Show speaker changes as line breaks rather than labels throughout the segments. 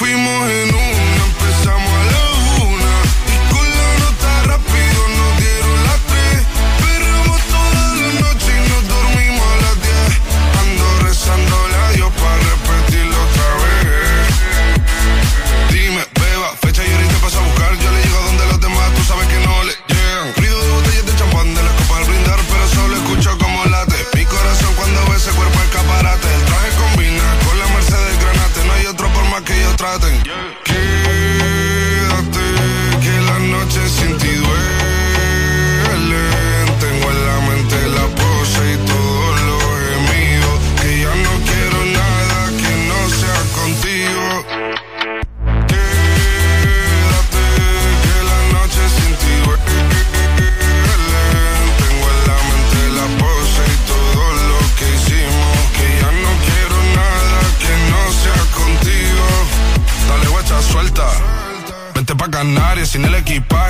Y nos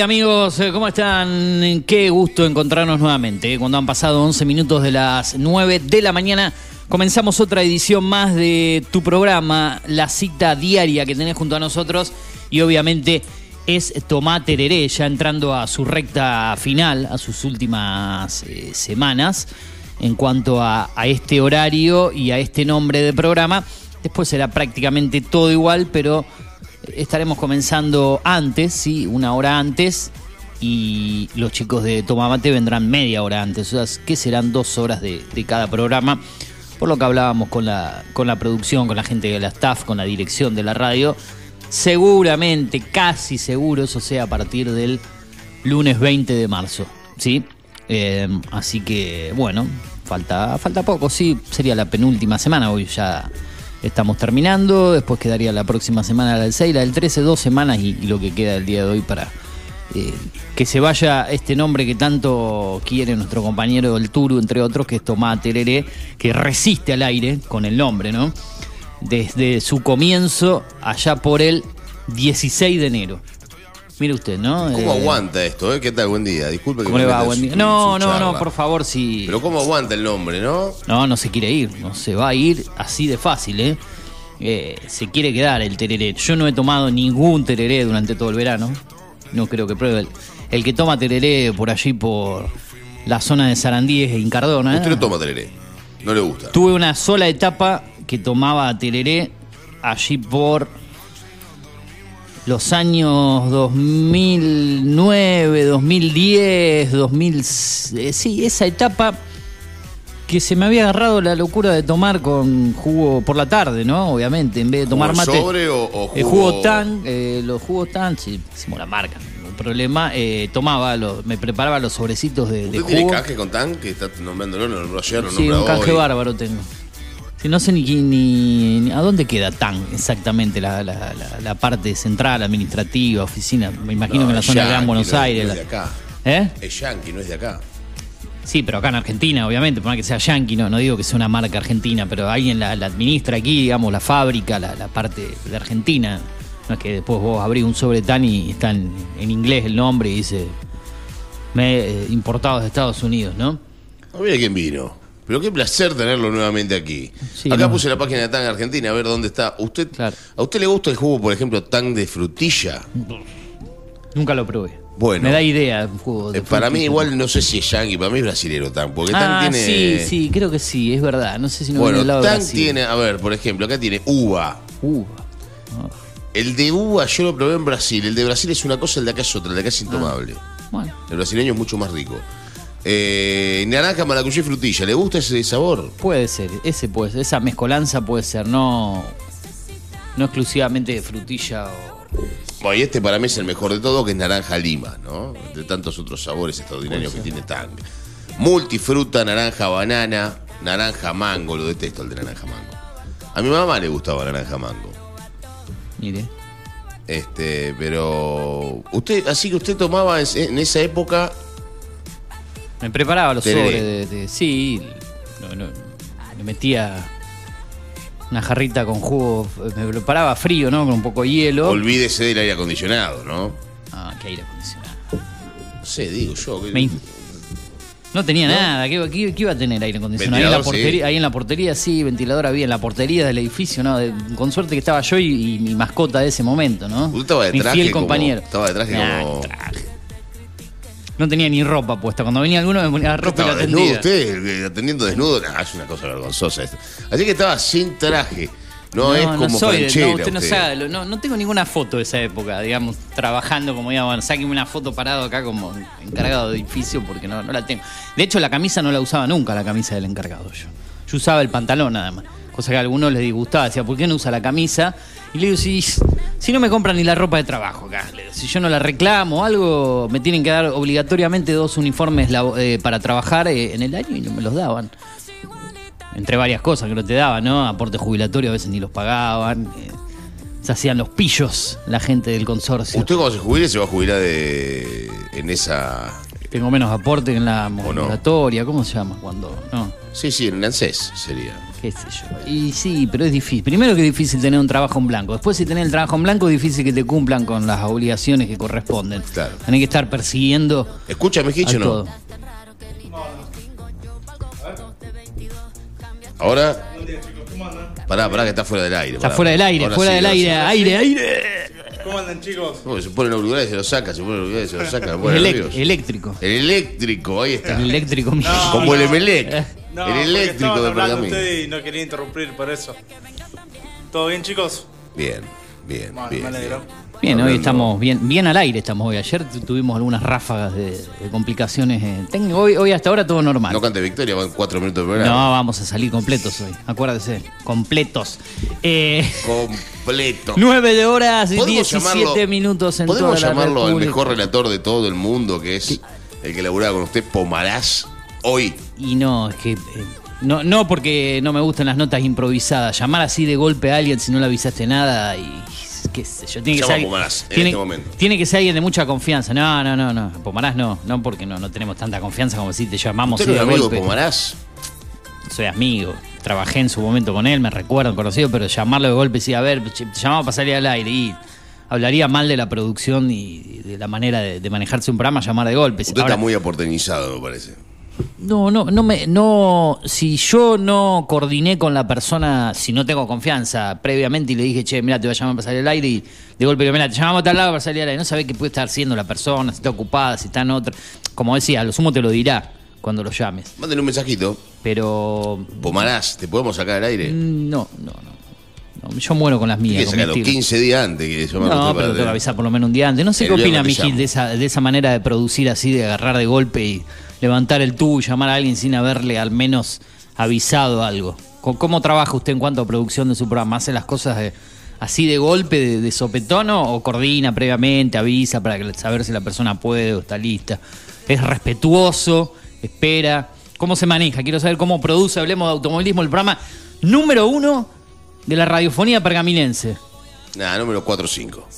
amigos, Eh, ¿cómo están? Qué gusto encontrarnos nuevamente. eh, Cuando han pasado 11 minutos de las 9 de la mañana, comenzamos otra edición más de tu programa, la cita diaria que tenés junto a nosotros y obviamente es Tomá Tereré, ya entrando a su recta final, a sus últimas eh, semanas en cuanto a, a este horario y a este nombre de programa. Después será prácticamente todo igual, pero estaremos comenzando antes, sí, una hora antes. Y los chicos de Tomamate vendrán media hora antes. O sea, que serán dos horas de, de cada programa. Por lo que hablábamos con la, con la producción, con la gente de la staff, con la dirección de la radio. Seguramente, casi seguro, eso sea a partir del lunes 20 de marzo. ¿Sí? Eh, así que, bueno, falta, falta poco, sí. Sería la penúltima semana. Hoy ya estamos terminando. Después quedaría la próxima semana la del 6, la del 13, dos semanas y, lo que queda del día de hoy para eh, que se vaya este nombre que tanto quiere nuestro compañero del Turu, entre otros, que es Tomás Tereré, que resiste al aire con el nombre, ¿no? desde su comienzo allá por el 16 de enero. Mire usted, ¿no?
¿Cómo
Eh,
aguanta esto? Eh? ¿Qué tal? Buen día. Disculpe que
¿Cómo
me
le va? Buen
en
día.
su-
No,
su
no, no, por favor, si...
Pero ¿cómo aguanta el nombre, no?
No, no se quiere ir, no se va a ir así de fácil, ¿eh? Eh, se quiere quedar el tereré. Yo no he tomado ningún tereré durante todo el verano. No creo que pruebe. El, el que toma tereré por allí, por la zona de Sarandíes e Incardona.
Usted no toma tereré. No le gusta.
Tuve una sola etapa que tomaba tereré allí por los años 2009, 2010, 2000... eh, Sí, esa etapa que se me había agarrado la locura de tomar con jugo por la tarde, ¿no? Obviamente, en vez de tomar
¿Jugo
mate.
sobre o- o
el
jugo-
jugo tan, eh, los jugos tan, sí, hicimos la marca, no hay problema. eh, tomaba, los- me preparaba los sobrecitos de, de
¿Usted tiene
jugo.
canje con tan que está nombrándolo? No lo ayer, no
Sí, un canje
hoy.
bárbaro tengo. No sé ni, ni, ni- a dónde queda tan exactamente la, la- la- la parte central, administrativa, oficina. Me imagino
No,
que en la zona de Gran Buenos
no es-
Aires.
no es de acá.
¿Eh?
Es yankee, no es de acá.
Sí, pero acá en Argentina, obviamente, por más que sea yankee, no, no digo que sea una marca argentina, pero alguien la, la administra aquí, digamos, la fábrica, la, la parte de Argentina. No es que después vos abrís un sobre tan y está en, en inglés el nombre y dice me, eh, importado de Estados Unidos, ¿no?
Mire quién vino. Pero qué placer tenerlo nuevamente aquí.
Sí,
Acá
no.
puse la página de Tang Argentina, a ver dónde está. ¿Usted,
Claro.
¿A usted le gusta el jugo, por ejemplo, Tang de frutilla?
Nunca lo probé.
Bueno.
Me da idea un jugo de
Eh, para mí igual no sé si es yankee, para mí es brasilero Tang, porque Tang
Ah,
tiene...
sí, sí, creo que sí, es verdad. No sé si no viene
Bueno,
del lado
Tang
Brasil.
tiene, a ver, por ejemplo, acá tiene uva.
Uva.
El de uva yo lo probé en Brasil. El de Brasil es una cosa, el de acá es otra, el de acá es intomable.
Bueno,
El brasileño es mucho más rico. Eh, naranja, maracuyá y frutilla. ¿Le gusta ese sabor?
puede ser, ese puede ser, esa mezcolanza puede ser, no, no exclusivamente de frutilla o.
Bueno, y este para mí es el mejor de todo, que es naranja lima, ¿no? Entre tantos otros sabores extraordinarios que tiene Tang. Multifruta, naranja, banana, naranja, mango. Lo detesto el de naranja, mango. A mi mamá le gustaba naranja, mango.
Mire.
Este, pero. Usted, así que usted tomaba en esa época.
Me preparaba los
Tereré.
sobres de, de- sí, no, no, le metía una jarrita con jugo, me preparaba frío, ¿no? Con un poco de hielo.
Olvídese del aire acondicionado, ¿no?
Ah, qué aire acondicionado.
No sé, digo yo. que-
Me- No tenía nada, ¿qué, qué- qué iba a tener aire acondicionado? Ahí en, la
Ventilador, sí.
portería, ahí en la portería, sí, ventilador había, en la portería del edificio, ¿no? De- con suerte que estaba yo y, y mi mascota de ese momento, ¿no?
Usted estaba de
mi
traje
fiel
como-
compañero.
estaba de traje
Nah,
como-
traje. No tenía ni ropa puesta. Cuando venía alguno me ponía la ropa y la
desnudo
tendía.
usted, eh, atendiendo desnudo. Nah, es una cosa vergonzosa esto. Así que estaba sin traje. No, es como
soy
canchera.
no, usted no sabe, no, no tengo ninguna foto de esa época, digamos, trabajando como digamos, bueno, sáqueme una foto parado acá como encargado de edificio porque no, no la tengo. De hecho, la camisa no la usaba nunca, la camisa del encargado yo. Yo usaba el pantalón nada más. Cosa que a algunos les disgustaba, decía, ¿por qué no usa la camisa? Y le digo, si, si no me compran ni la ropa de trabajo acá, si yo no la reclamo o algo, me tienen que dar obligatoriamente dos uniformes eh, para trabajar eh, en el año y no me los daban entre varias cosas que no te daban, ¿no? Aporte jubilatorio a veces ni los pagaban. eh, se hacían los pillos la gente del consorcio.
Usted cuando se jubile se va a jubilar de, en esa...
Tengo menos aporte en la
no?
moratoria, ¿cómo se llama? Cuando, no,
Sí, sí, en el ANSES sería.
qué sé yo. Y sí, pero es difícil. Primero que es difícil tener un trabajo en blanco. Después si tenés el trabajo en blanco es difícil que te cumplan con las obligaciones que corresponden.
Claro.
Tenés que estar persiguiendo
¿Escucha,
a
Mejicho o no?
todo.
Ahora... Pará, pará, que está fuera del aire.
Está
pará.
fuera del aire,
Ahora
fuera
sí,
del
sí.
aire, aire, aire.
¿Cómo andan chicos?
Uy, se pone los auriculares y se los saca, se pone los auriculares y se los saca. nervioso.
eléctrico.
El eléctrico, ahí está.
El eléctrico mío.
Como el Emelec.
No,
el eléctrico de Pergamino.
ustedes y no quería interrumpir por eso. ¿Todo bien chicos?
Bien, bien,
Bueno,
bien.
me alegro.
bien.
Bien, hoy estamos bien, bien al aire estamos hoy. Ayer tu- tuvimos algunas ráfagas de, de complicaciones. eh, técnicas. hoy, hoy hasta ahora todo normal.
No cante victoria, van cuatro minutos de
No,
programa.
vamos a salir completos hoy. Acuérdese, completos. Eh,
Completo.
9 de horas y
Podemos
17
llamarlo-
minutos en
Podemos
toda la
llamarlo al
República.
mejor relator de todo el mundo, que es el que laburaba con usted, Pomarás, hoy.
Y no, es que. eh, no, no porque no me gustan las notas improvisadas. Llamar así de golpe a alguien si no le avisaste nada y. qué sé yo. Tiene que,
Llama
ser,
a
alguien-
Pomarás en
tiene,
este momento.
tiene que ser alguien de mucha confianza. No, no, no, no. Pomarás no. No porque no, no tenemos tanta confianza como si te llamamos
¿Usted
así
no es
de
amigo
golpe.
de Pomarás?
soy amigo, trabajé en su momento con él, me recuerdo, conocido, pero llamarlo de golpe y decir, a ver, che, te llamaba para salir al aire y hablaría mal de la producción y de la manera de, de manejarse un programa, llamar de golpe.
Usted
Ahora,
está muy aporteñizado, me parece.
No, no, no me, no, si yo no coordiné con la persona, si no tengo confianza previamente y le dije, che, mira, te voy a llamar para salir al aire y de golpe, mira, te llamamos a tal lado para salir al aire, no sabés qué puede estar haciendo la persona, si está ocupada, si está en otra, como decía, a lo sumo te lo dirá cuando lo llames,
Mándenle un mensajito.
pero
Pomarás, ¿te podemos sacar al aire?
mm, no, no, no, No, yo muero con las mías. con mi
sacarlo
estilo.
15 días antes que
No, pero tengo que avisar por lo menos un día antes. No sé
El
qué opina Mijil de esa, de esa manera de producir así, de agarrar de golpe y levantar el tubo y llamar a alguien sin haberle al menos avisado algo. ¿Cómo, trabaja usted en cuanto a producción de su programa? ¿Hace las cosas de- así de golpe, de, de sopetón o, coordina previamente, avisa para saber si la persona puede o está lista? ¿Es respetuoso? ¿Espera? ¿Cómo se maneja? Quiero saber cómo produce, hablemos de automovilismo, el programa número uno de la radiofonía pergaminense.
Nada, número 4 o 5.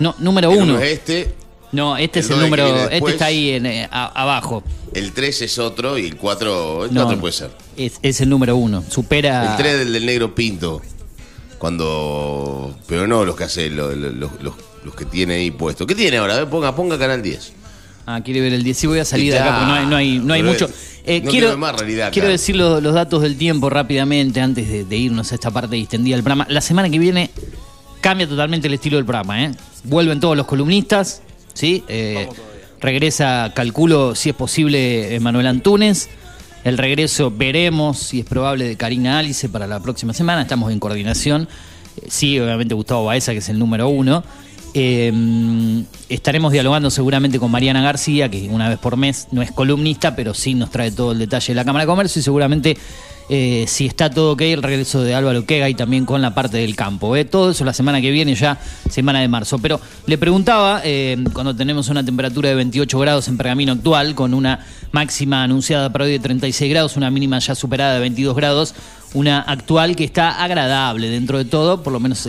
No, número uno.
es este,
No, este
El
es el número. Este
después.
está ahí en, eh, a- abajo.
el 3 es otro y el 4, el
No,
4 puede ser.
Es, es el número uno. Supera.
El 3 del, del negro pinto. Cuando. Pero no los que hace, lo- lo- los, los- los que tiene ahí puesto. ¿Qué tiene ahora? Ponga, ponga canal 10.
Ah, quiere ver el 10. Sí, voy a salir de acá porque no hay, no hay, no hay mucho. Eh,
no
quiero,
más realidad
quiero decir lo- los datos del tiempo rápidamente antes de, de irnos a esta parte distendida del programa. La semana que viene cambia totalmente el estilo del programa. ¿eh? Vuelven todos los columnistas. ¿Sí? Eh, regresa, calculo, si es posible, Manuel Antunes. El regreso veremos si es probable de Karina Alice para la próxima semana. Estamos en coordinación. Eh, Sí, obviamente Gustavo Baeza, que es el número uno. Eh, estaremos dialogando seguramente con Mariana García, que una vez por mes no es columnista, pero sí nos trae todo el detalle de la Cámara de Comercio y seguramente eh, si está todo ok, el regreso de Álvaro Quega y también con la parte del campo. ¿eh? Todo eso la semana que viene, ya semana de marzo. Pero le preguntaba, eh, cuando tenemos una temperatura de 28 grados en pergamino actual, con una máxima anunciada para hoy de 36 grados, una mínima ya superada de 22 grados, una actual que está agradable dentro de todo, por lo menos...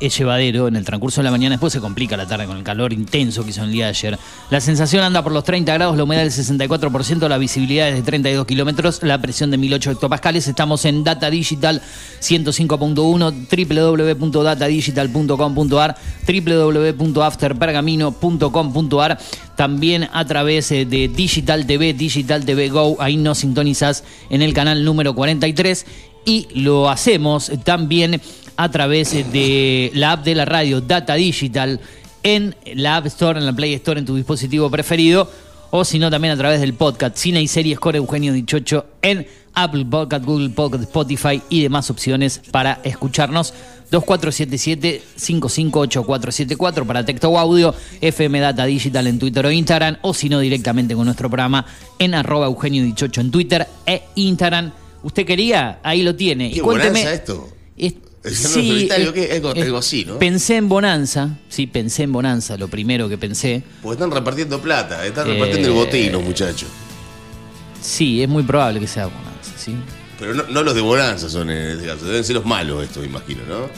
es llevadero en el transcurso de la mañana, después se complica la tarde con el calor intenso que hizo el día de ayer. La sensación anda por los 30 grados, la humedad del 64%, la visibilidad es de 32 kilómetros, la presión de 1008 hectopascales. Estamos en Data Digital 105.1, www.datadigital.com.ar, www.afterpergamino.com.ar, también a través eh, de Digital TV, Digital TV Go, ahí nos sintonizas en el canal número 43 y lo hacemos también a través de la app de la radio Data Digital en la App Store, en la Play Store, en tu dispositivo preferido, o si no, también a través del podcast Cine y Series con Eugenio Dichocho en Apple Podcast, Google Podcast, Spotify y demás opciones para escucharnos. 2477-558474 para texto o audio, FM Data Digital en Twitter o Instagram, o si no, directamente con nuestro programa en arroba Eugenio Dichocho en Twitter e Instagram. ¿Usted quería? Ahí lo tiene.
Qué bonanza esto.
Es-
Algo-
eh,
algo así, ¿no?
Pensé en Bonanza, sí, pensé en Bonanza, lo primero que pensé.
Porque están repartiendo plata, están
Eh,
repartiendo el botín los muchachos.
Sí, es muy probable que sea Bonanza, sí.
Pero no, no los de Bonanza son en este caso, deben ser los malos estos, imagino, ¿no?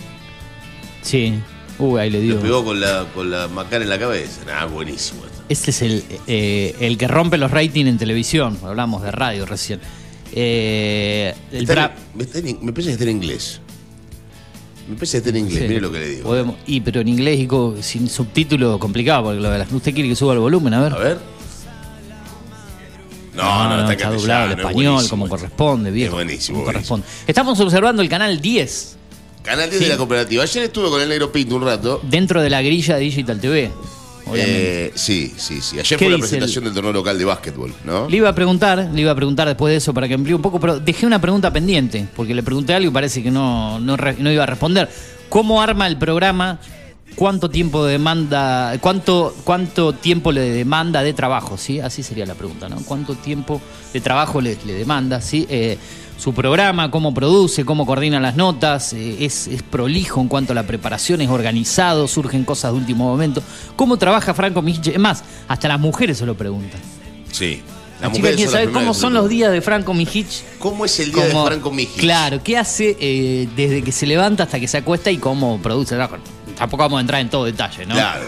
Sí. Uy, ahí le digo.
pegó con la, con la macana en la cabeza. Nah, buenísimo esto.
Este es el, eh, el que rompe los ratings en televisión. Hablamos de radio recién. Eh, el
Está
pra-
en- me, está en- me parece que está en inglés. Me parece que está en inglés,
Sí.
mire lo que le digo.
Podemos- y pero en inglés y co- sin subtítulo complicado, porque la- usted quiere que suba el volumen, a ver.
A ver. No, no, está, en castellano,
doblado al
es
español como corresponde, viejo.
Es buenísimo,
como corresponde. Estamos observando el canal 10
Canal 10
Sí.
de la cooperativa. Ayer estuve con el negro Pinto un rato.
dentro de la grilla de Digital TV. Obviamente.
Eh, sí, sí, sí. Ayer
¿Qué
fue la
dice
presentación del torneo local de básquetbol, ¿no?
Le iba a preguntar, le iba a preguntar después de eso para que amplíe un poco, pero dejé una pregunta pendiente, porque le pregunté algo y parece que no, no, re- no iba a responder. ¿Cómo arma el programa? ¿Cuánto tiempo demanda, cuánto, cuánto tiempo le demanda de trabajo? ¿sí? Así sería la pregunta, ¿no? ¿Cuánto tiempo de trabajo le, le demanda? ¿sí? Eh, su programa, cómo produce, cómo coordina las notas, eh, es, es prolijo en cuanto a la preparación, es organizado, surgen cosas de último momento. ¿Cómo trabaja Franco Mijic? Es más, hasta las mujeres se lo preguntan.
Sí.
La chica quiere saber cómo son los días de Franco Mijic.
¿Cómo es el día
Cómo-
de Franco Mijic?
Claro, ¿qué hace eh, desde que se levanta hasta que se acuesta y cómo produce? Tampoco vamos a entrar en todo detalle, ¿no?
Claro.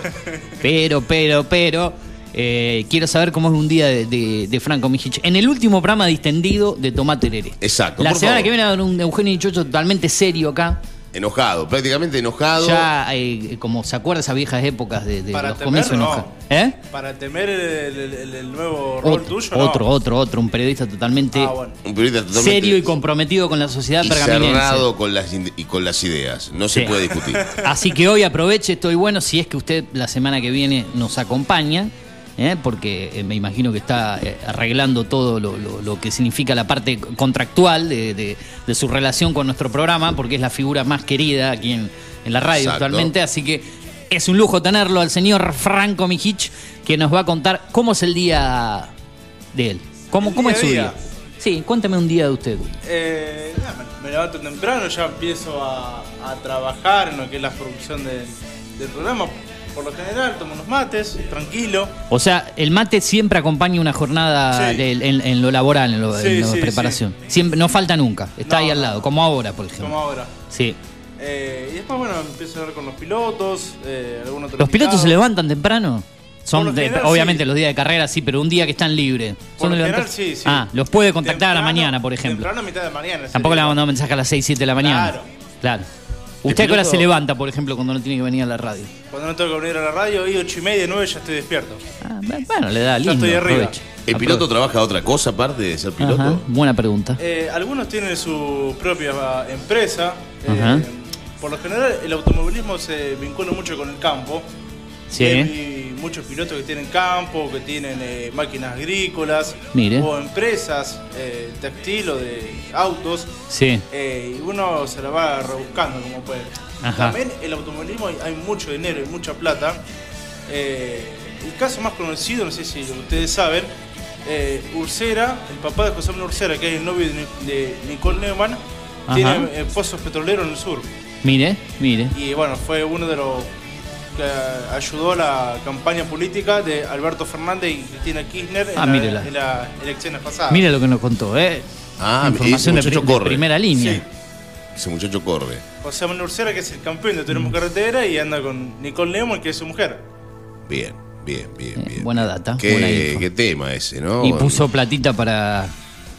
Pero, pero, pero, Eh, quiero saber cómo es un día de, de- de Franco Mijic. En el último programa distendido de Tomate Tereré.
Exacto,
La
por
semana
favor.
que viene va a haber un Eugenio Dichocho totalmente serio acá.
Enojado, prácticamente enojado.
Ya, eh, como se acuerda esas viejas épocas de, de
Para
los
temer,
comienzos
no.
enojados. ¿Eh?
Para temer el, el- el- el nuevo rol
Otro,
tuyo, ¿no?
otro, otro, otro, un periodista totalmente
Ah, bueno.
Un periodista totalmente
serio y comprometido con la sociedad
y
pergaminense.
cerrado con las, y con las ideas. No se puede discutir.
Así que hoy aproveche, estoy bueno, si es que usted la semana que viene nos acompaña, ¿eh? porque eh, me imagino que está eh, arreglando todo lo, lo- lo que significa la parte contractual de, de- de su relación con nuestro programa, porque es la figura más querida aquí en, en la radio
Exacto.
actualmente, así que es un lujo tenerlo al señor Franco Mijich, que nos va a contar cómo es el día de él. ¿Cómo,
El
cómo
día
es su día?
día.
Sí, cuéntame un día de usted.
Eh, me, me levanto temprano, ya empiezo a, a trabajar en lo que es la producción del, del programa. Por lo general, tomo unos mates, tranquilo.
O sea, el mate siempre acompaña una jornada
Sí.
de- en, en lo laboral, en, lo,
Sí,
en la
sí,
preparación. Siempre, no falta nunca. Está
No,
ahí al lado, como ahora, por ejemplo.
Como ahora.
Sí.
Eh, y después, bueno, empiezo a hablar con los pilotos. eh,
¿Los pilotos se levantan temprano? Son de- obviamente los días de carrera sí, pero un día que están libres.
Por lo general, sí, sí.
Ah, los puede contactar a la mañana, por ejemplo.
Temprano a mitad de mañana.
Tampoco le
sería.
ha mandado mensaje a las 6, 7 de la mañana.
Claro.
Claro. ¿Usted a qué hora se levanta, por ejemplo, cuando no tiene que venir a la radio?
Cuando no tengo que venir a la radio, y ocho y media, nueve ya estoy despierto.
Ah, bueno, le da lindo.
estoy arriba.
¿El piloto trabaja otra cosa aparte de ser piloto?
Ajá, buena pregunta.
Eh, algunos tienen su propia empresa. eh,
Ajá.
por lo general, el automovilismo se vincula mucho con el campo.
Sí.
Hay muchos pilotos que tienen campo, que tienen eh, máquinas agrícolas,
Mire.
o empresas eh, textil o de autos.
Sí.
eh, y uno se la va rebuscando como puede.
Ajá.
También el automovilismo hay, hay mucho dinero y mucha plata. Eh, el caso más conocido, no sé si ustedes saben, Ursera, el papá de José Manuel Ursera, que es el novio de, Ni- de Nicole Neumann,
Ajá.
tiene pozos petroleros en el sur.
Mire, mire.
Y bueno, fue uno de los que ayudó a la campaña política de Alberto Fernández y Cristina Kirchner en,
Ah,
la-
mírela.
en las elecciones pasadas.
Mire lo que nos contó, ¿eh?
Ah,
Información de,
ese muchacho
de
corre.
primera línea.
Sí.
Ese muchacho corre.
José Manuel Ursera, que es el campeón de turismo
Mm.
carretera, y anda con Nicole Neumann, que es su mujer.
Bien, bien, bien,
Eh,
bien.
buena data,
Qué,
buena
qué tema ese, ¿no?
Y puso platita para.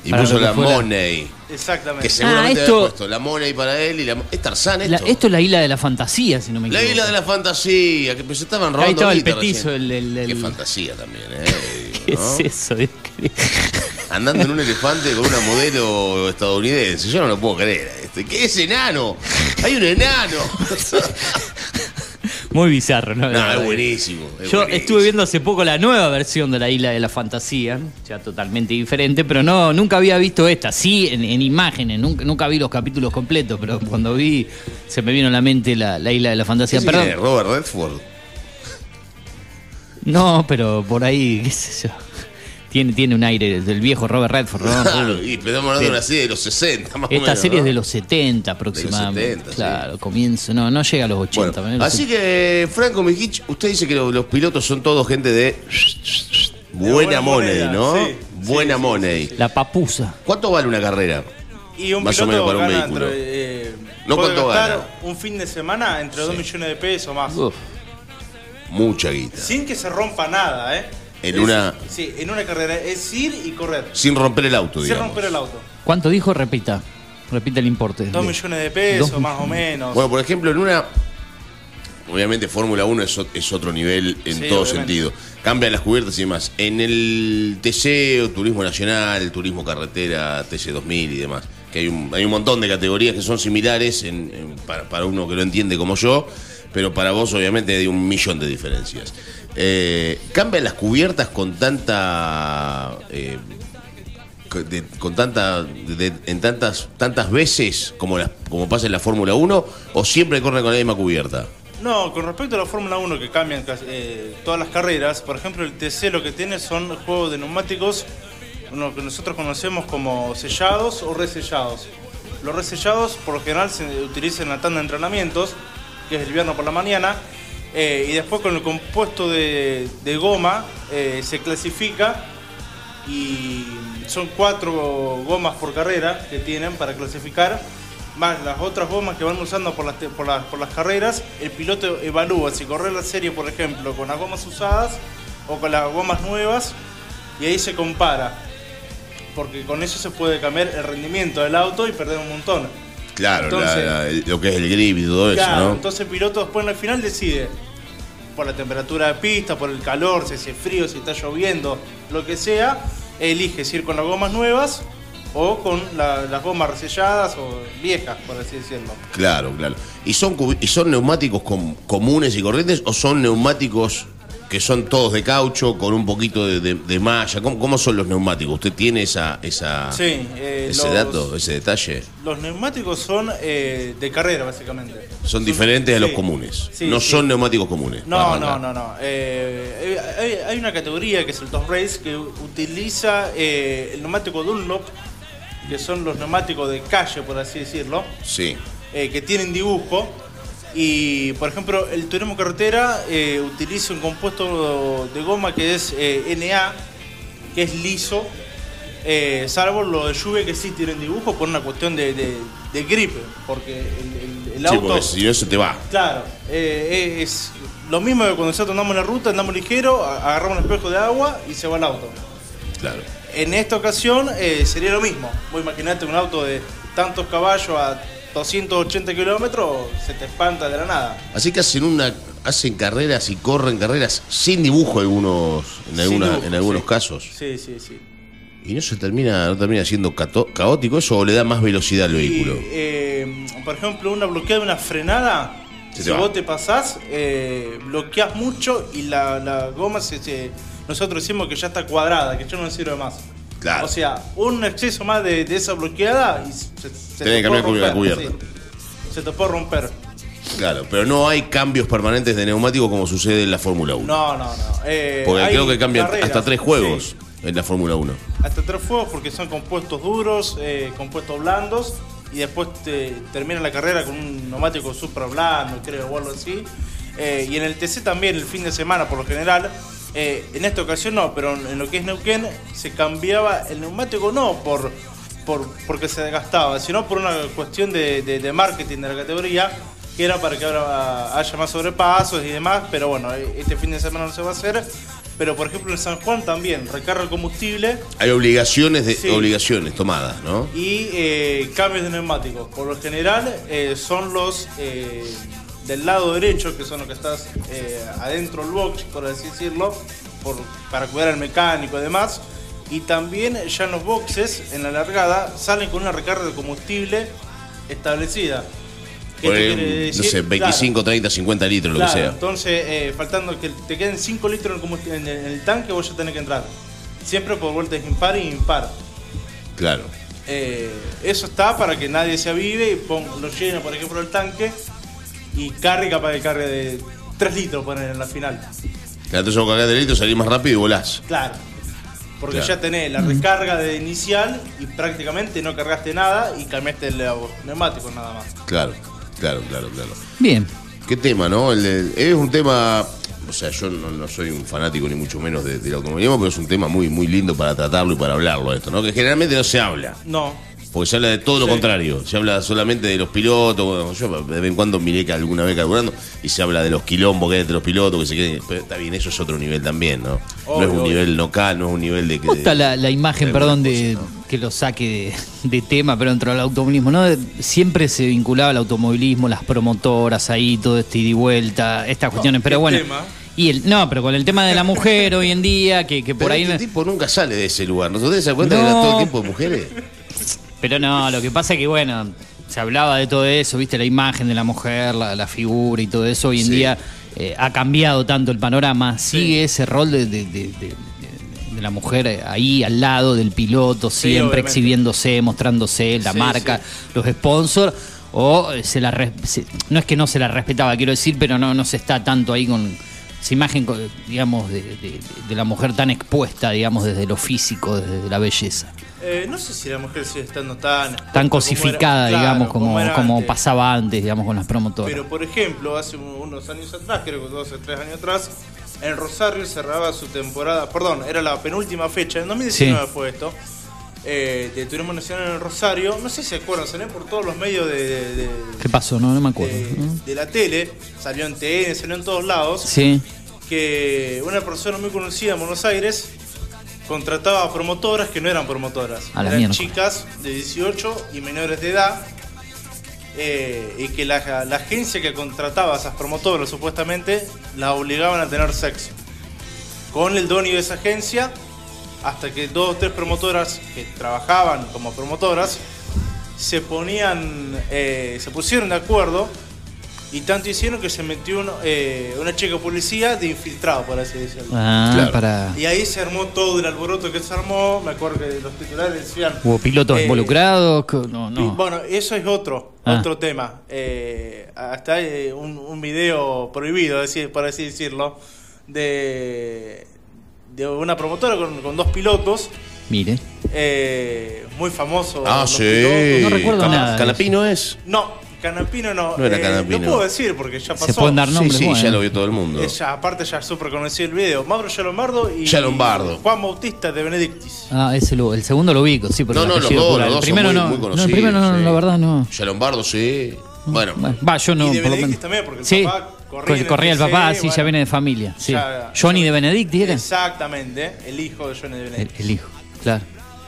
Y
para
puso la
fuera.
money.
Exactamente.
Que seguramente
Ah, esto-
había puesto la money para él y la... ¿Es Tarzán esto?
La- esto es la isla de la fantasía, si no me
La
equivoco.
isla de la fantasía, que pues estaban robando
Ahí estaba el petizo,
recién.
el- el- el-
Qué fantasía también, ¿eh?
¿Qué
¿no?
es eso? Dios?
Andando en un elefante con una modelo estadounidense. Yo no lo puedo creer. Este. ¿Qué es enano? Hay un enano.
Muy bizarro, ¿no?
no, es buenísimo. es
Yo
buenísimo.
estuve viendo hace poco la nueva versión de la Isla de la Fantasía, ya totalmente diferente, pero no, nunca había visto esta, sí en, en imágenes, nunca, nunca vi los capítulos completos, pero cuando vi se me vino a la mente la, la Isla de la Fantasía.
¿Ese
Perdón?
Robert Redford.
no, pero por ahí, qué sé yo, tiene, tiene un aire del viejo Robert Redford, ¿no?
Claro, y estamos hablando de
Sí.
una serie de los 60, más o
Esta
menos.
serie
¿no?
es de los 70 aproximadamente.
70, sí.
claro, comienzo, no, no llega a los 80.
Bueno,
¿no?
así que, Franco Mijich, usted dice que lo- los pilotos son todos gente de buena
buena
money,
moneda,
¿no?
sí,
buena
sí, sí,
money.
La papusa.
¿Cuánto vale una carrera?
Y un
Más o menos para un vehículo.
entre, eh,
No cuánto gana.
un fin de semana entre 2 millones de pesos más.
Uf.
Mucha guita.
Sin que se rompa nada, ¿eh?
En
Es-
una-
Sí, en una carrera. Es ir y correr.
Sin romper el auto,
Sin
digamos.
romper el auto.
¿Cuánto dijo? Repita. Repita el importe.
2 millones de pesos,
Dos
más o menos.
Bueno, por ejemplo, en una. Obviamente, Fórmula 1 es, es otro nivel en
Sí,
todo
obviamente.
sentido. Cambian las cubiertas y demás. En el TC, o Turismo Nacional, Turismo Carretera, TC 2000 y demás, que hay un, hay un montón de categorías que son similares en- en- para, para uno que lo entiende como yo, pero para vos, obviamente, hay un millón de diferencias. Eh, ¿Cambian las cubiertas con tanta. eh, con- tanta en tantas tantas veces como las como pasa en la Fórmula 1 o siempre corren con la misma cubierta
No, con respecto a la Fórmula 1 que cambian eh, todas las carreras, por ejemplo el TC lo que tiene son juegos de neumáticos, lo que nosotros conocemos como sellados o resellados. Los resellados por lo general se utilizan en la tanda de entrenamientos, que es el viernes por la mañana, eh, y después con el compuesto de, goma eh, se clasifica y son cuatro gomas por carrera que tienen para clasificar, más las otras gomas que van usando por las, por las, por las carreras, el piloto evalúa si correr la serie, por ejemplo, con las gomas usadas o con las gomas nuevas y ahí se compara. Porque con eso se puede cambiar el rendimiento del auto y perder un montón.
Claro, la-
Entonces-
la- el- lo que es el grip y todo eso,
Claro,
¿no?
entonces el piloto después al final decide por la temperatura de pista, por el calor, si hace frío, si está lloviendo, lo que sea, elige si ir con las gomas nuevas o con la- las gomas reselladas o viejas, por así decirlo.
Claro, claro. ¿Y son, y son neumáticos com- comunes y corrientes o son neumáticos que son todos de caucho con un poquito de, de- de malla? ¿Cómo, cómo son los neumáticos? ¿Usted tiene esa, esa,
Sí, eh,
ese
los-
dato, ese detalle?
Los neumáticos son eh, de carrera, básicamente.
Son diferentes a los comunes.
Sí,
no son neumáticos comunes.
No, no, no, no. Eh, hay, hay una categoría que es el Top Race que utiliza eh, el neumático Dunlop, que son los neumáticos de calle, por así decirlo,
Sí.
eh, que tienen dibujo. Y, por ejemplo, el turismo carretera eh, utiliza un compuesto de goma que es eh, NA, que es liso, eh, salvo lo de lluvia que sí tienen dibujo por una cuestión de, de- de grip, porque el, el- el
Sí,
auto...
porque si se te va.
Claro, eh, es lo mismo que cuando nosotros andamos en la ruta, andamos ligero, agarramos un espejo de agua y se va el auto.
Claro.
En esta ocasión eh, sería lo mismo. Vos imaginate un auto de tantos caballos a 280 kilómetros, se te espanta de la nada.
Así que hacen una hacen carreras y corren carreras sin dibujo algunos en, alguna-
dibujo,
en algunos
sí.
casos.
Sí, sí, sí.
¿Y no se termina, no termina siendo caótico eso o le da más velocidad al vehículo?
eh, por ejemplo, una bloqueada, una frenada,
Se
si
va.
vos te pasás, eh, bloqueas mucho y la, la goma se, se- Nosotros decimos que ya está cuadrada, que ya no sirve más.
Claro.
O sea, un exceso más de, de esa bloqueada y se, se
Tenés que
te puede
cambiar la
romper,
cubierta.
sí. Se te puede romper.
Claro, pero no hay cambios permanentes de neumático como sucede en la Fórmula 1.
No, no, no. Eh,
Porque creo que cambian
carreras,
hasta tres juegos
sí.
en la Fórmula 1.
Hasta tres fuegos porque son compuestos duros, eh, compuestos blandos y después te, termina la carrera con un neumático super blando, creo, o algo así. Eh, y en el TC también, el fin de semana por lo general. Eh, en esta ocasión no, pero en lo que es Neuquén se cambiaba el neumático no por, por porque se desgastaba, sino por una cuestión de, de- de marketing de la categoría, que era para que ahora haya más sobrepasos y demás, pero bueno, eh, este fin de semana no se va a hacer. Pero por ejemplo en San Juan también, recarga el combustible
Hay obligaciones de
Sí.
obligaciones tomadas, ¿no?
y eh, cambios de neumáticos. Por lo general eh, son los del lado derecho, que son los que estás eh, adentro del box, por así decirlo, por- para cuidar al mecánico y demás. Y también ya en los boxes, en la largada, salen con una recarga de combustible establecida. ¿Qué
Por
te quiere
no
decir?
sé, 25, 30, 50 litros, lo
Claro,
que sea.
Entonces, eh, faltando que te queden 5 litros en el, en el tanque, vos ya tenés que entrar. Siempre por vueltas impar y impar.
Claro.
Eh, eso está para que nadie se avive y pon- lo llene, por ejemplo, el tanque y cargue capaz que cargue de 3 litros poner en la final.
Claro, entonces vos cargás de litro, salís más rápido y volás.
Claro. Porque
Claro.
ya tenés la recarga de inicial y prácticamente no cargaste nada y cambiaste los neumáticos nada más.
Claro, claro, claro, claro.
Bien.
Qué tema, ¿no? El de- es un tema, o sea, yo no, no soy un fanático ni mucho menos de- del automovilismo, pero es un tema muy, muy lindo para tratarlo y para hablarlo esto, ¿no? Que generalmente no se habla,
No,
porque se habla de todo lo
Sí.
contrario. Se habla solamente de los pilotos, bueno, yo de vez en cuando miré que alguna vez calculando, y se habla de los quilombos que hay entre los pilotos, que se queden, pero está bien, eso es otro nivel también, ¿no? no es un
obvio.
nivel local, no es un nivel de que...
Me gusta la, la imagen,
de
perdón, de, que lo saque de, de tema, pero dentro del automovilismo, ¿no? Siempre se vinculaba al automovilismo, las promotoras ahí, todo este ida y vuelta, estas cuestiones, pero
¿qué
bueno.
tema?
Y el, no, pero con el tema de la mujer hoy en día, que, que por
Pero
ahí.
este tipo nunca sale de ese lugar, ¿no? ¿Ustedes se dan cuenta que era todo el tiempo de mujeres?
Pero no, lo que pasa es que, bueno, se hablaba de todo eso, viste, la imagen de la mujer, la, la figura y todo eso. Hoy en
Sí.
día eh, ha cambiado tanto el panorama. Sigue ese rol de, de- de- la mujer ahí al lado del piloto,
Sí,
siempre
obviamente.
exhibiéndose, mostrándose la marca, los sponsors. O eh, se la se- no es que no se la respetaba, quiero decir, pero no, no se está tanto ahí con esa imagen, digamos, de, de- de la mujer tan expuesta, digamos, desde lo físico, desde la belleza.
Eh, no sé si la mujer sigue estando tan...
tan
como
cosificada,
era-
digamos,
claro,
como, como
antes.
pasaba antes, digamos, con las promotoras.
Pero por ejemplo, hace unos años atrás, creo que dos o tres años atrás, en Rosario cerraba su temporada, perdón, era la penúltima fecha, en 2019
Sí.
fue esto, eh, de Turismo Nacional en Rosario. No sé si se acuerdan, salió por todos los medios de, de- de-
¿Qué pasó? No, no me acuerdo.
de-
¿no?
de la tele, salió en TN, salió en todos lados.
Sí,
que una persona muy conocida en Buenos Aires contrataba a promotoras que no eran promotoras.
A
eran chicas de 18 y menores de edad. eh, y que la, la agencia que contrataba a esas promotoras supuestamente la obligaban a tener sexo con el dueño de esa agencia hasta que dos o tres promotoras que trabajaban como promotoras se ponían eh, se pusieron de acuerdo y tanto hicieron que se metió uno- eh, una chica policía de infiltrado por así decirlo
Ah,
Claro.
para.
y ahí se armó todo el alboroto que se armó me acuerdo que los titulares decían
¿Hubo pilotos
eh,
involucrados? No, no.
Bueno, eso es otro,
Ah.
otro tema. Eh, hasta hay un, un video prohibido, decir, por así decirlo, de, de una promotora con, con dos pilotos,
Mire.
eh, muy famoso.
Ah, sí.
pilotos.
No recuerdo nada
Canapino es.
No, Canapino no.
No era
eh,
Canapino.
No puedo decir porque ya pasó.
Se pueden dar nombres.
sí,
bueno.
ya lo vio todo el mundo.
Eh, ya, aparte ya súper conocido el video. Mauro Yalombardo y
Yalombardo.
Juan Bautista de Benedictis.
Ah, ese lo, el segundo lo ubico, sí, pero
No, no, los dos, los
El
dos
primero
son muy,
no.
muy
no,
conocidos.
el primero no,
sí.
la verdad no.
Ya Lombardo, sí. Bueno,
Bueno, va, yo no.
Y de
por lo
Benedictis
menos-
también, porque el
sí,
papá corría
corría,
el
papá, sí, ya
bueno.
viene de familia. Sí.
Ya-
Johnny de Benedicti era.
Exactamente, el hijo de Johnny de
El,
Benedictis.
el hijo, claro.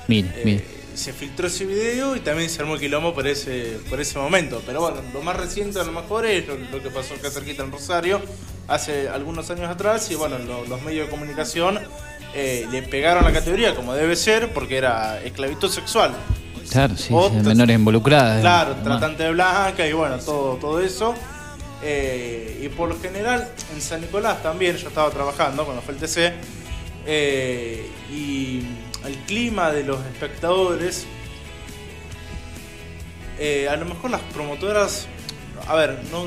Mire,
Eh,
mire.
se filtró ese video y también se armó el quilombo por ese, por ese momento. Pero bueno, lo más reciente a lo mejor es lo, lo que pasó acá cerquita en Rosario hace algunos años atrás y bueno, lo- los medios de comunicación eh, le pegaron la categoría como debe ser porque era esclavitud sexual.
Claro, sí,
otra-
menores involucradas.
Claro, tratante de blanca y bueno, todo, todo eso. Eh, y por lo general, en San Nicolás también, yo estaba trabajando cuando fue el TC, eh, y el clima de los espectadores, eh, a lo mejor las promotoras, a ver, no,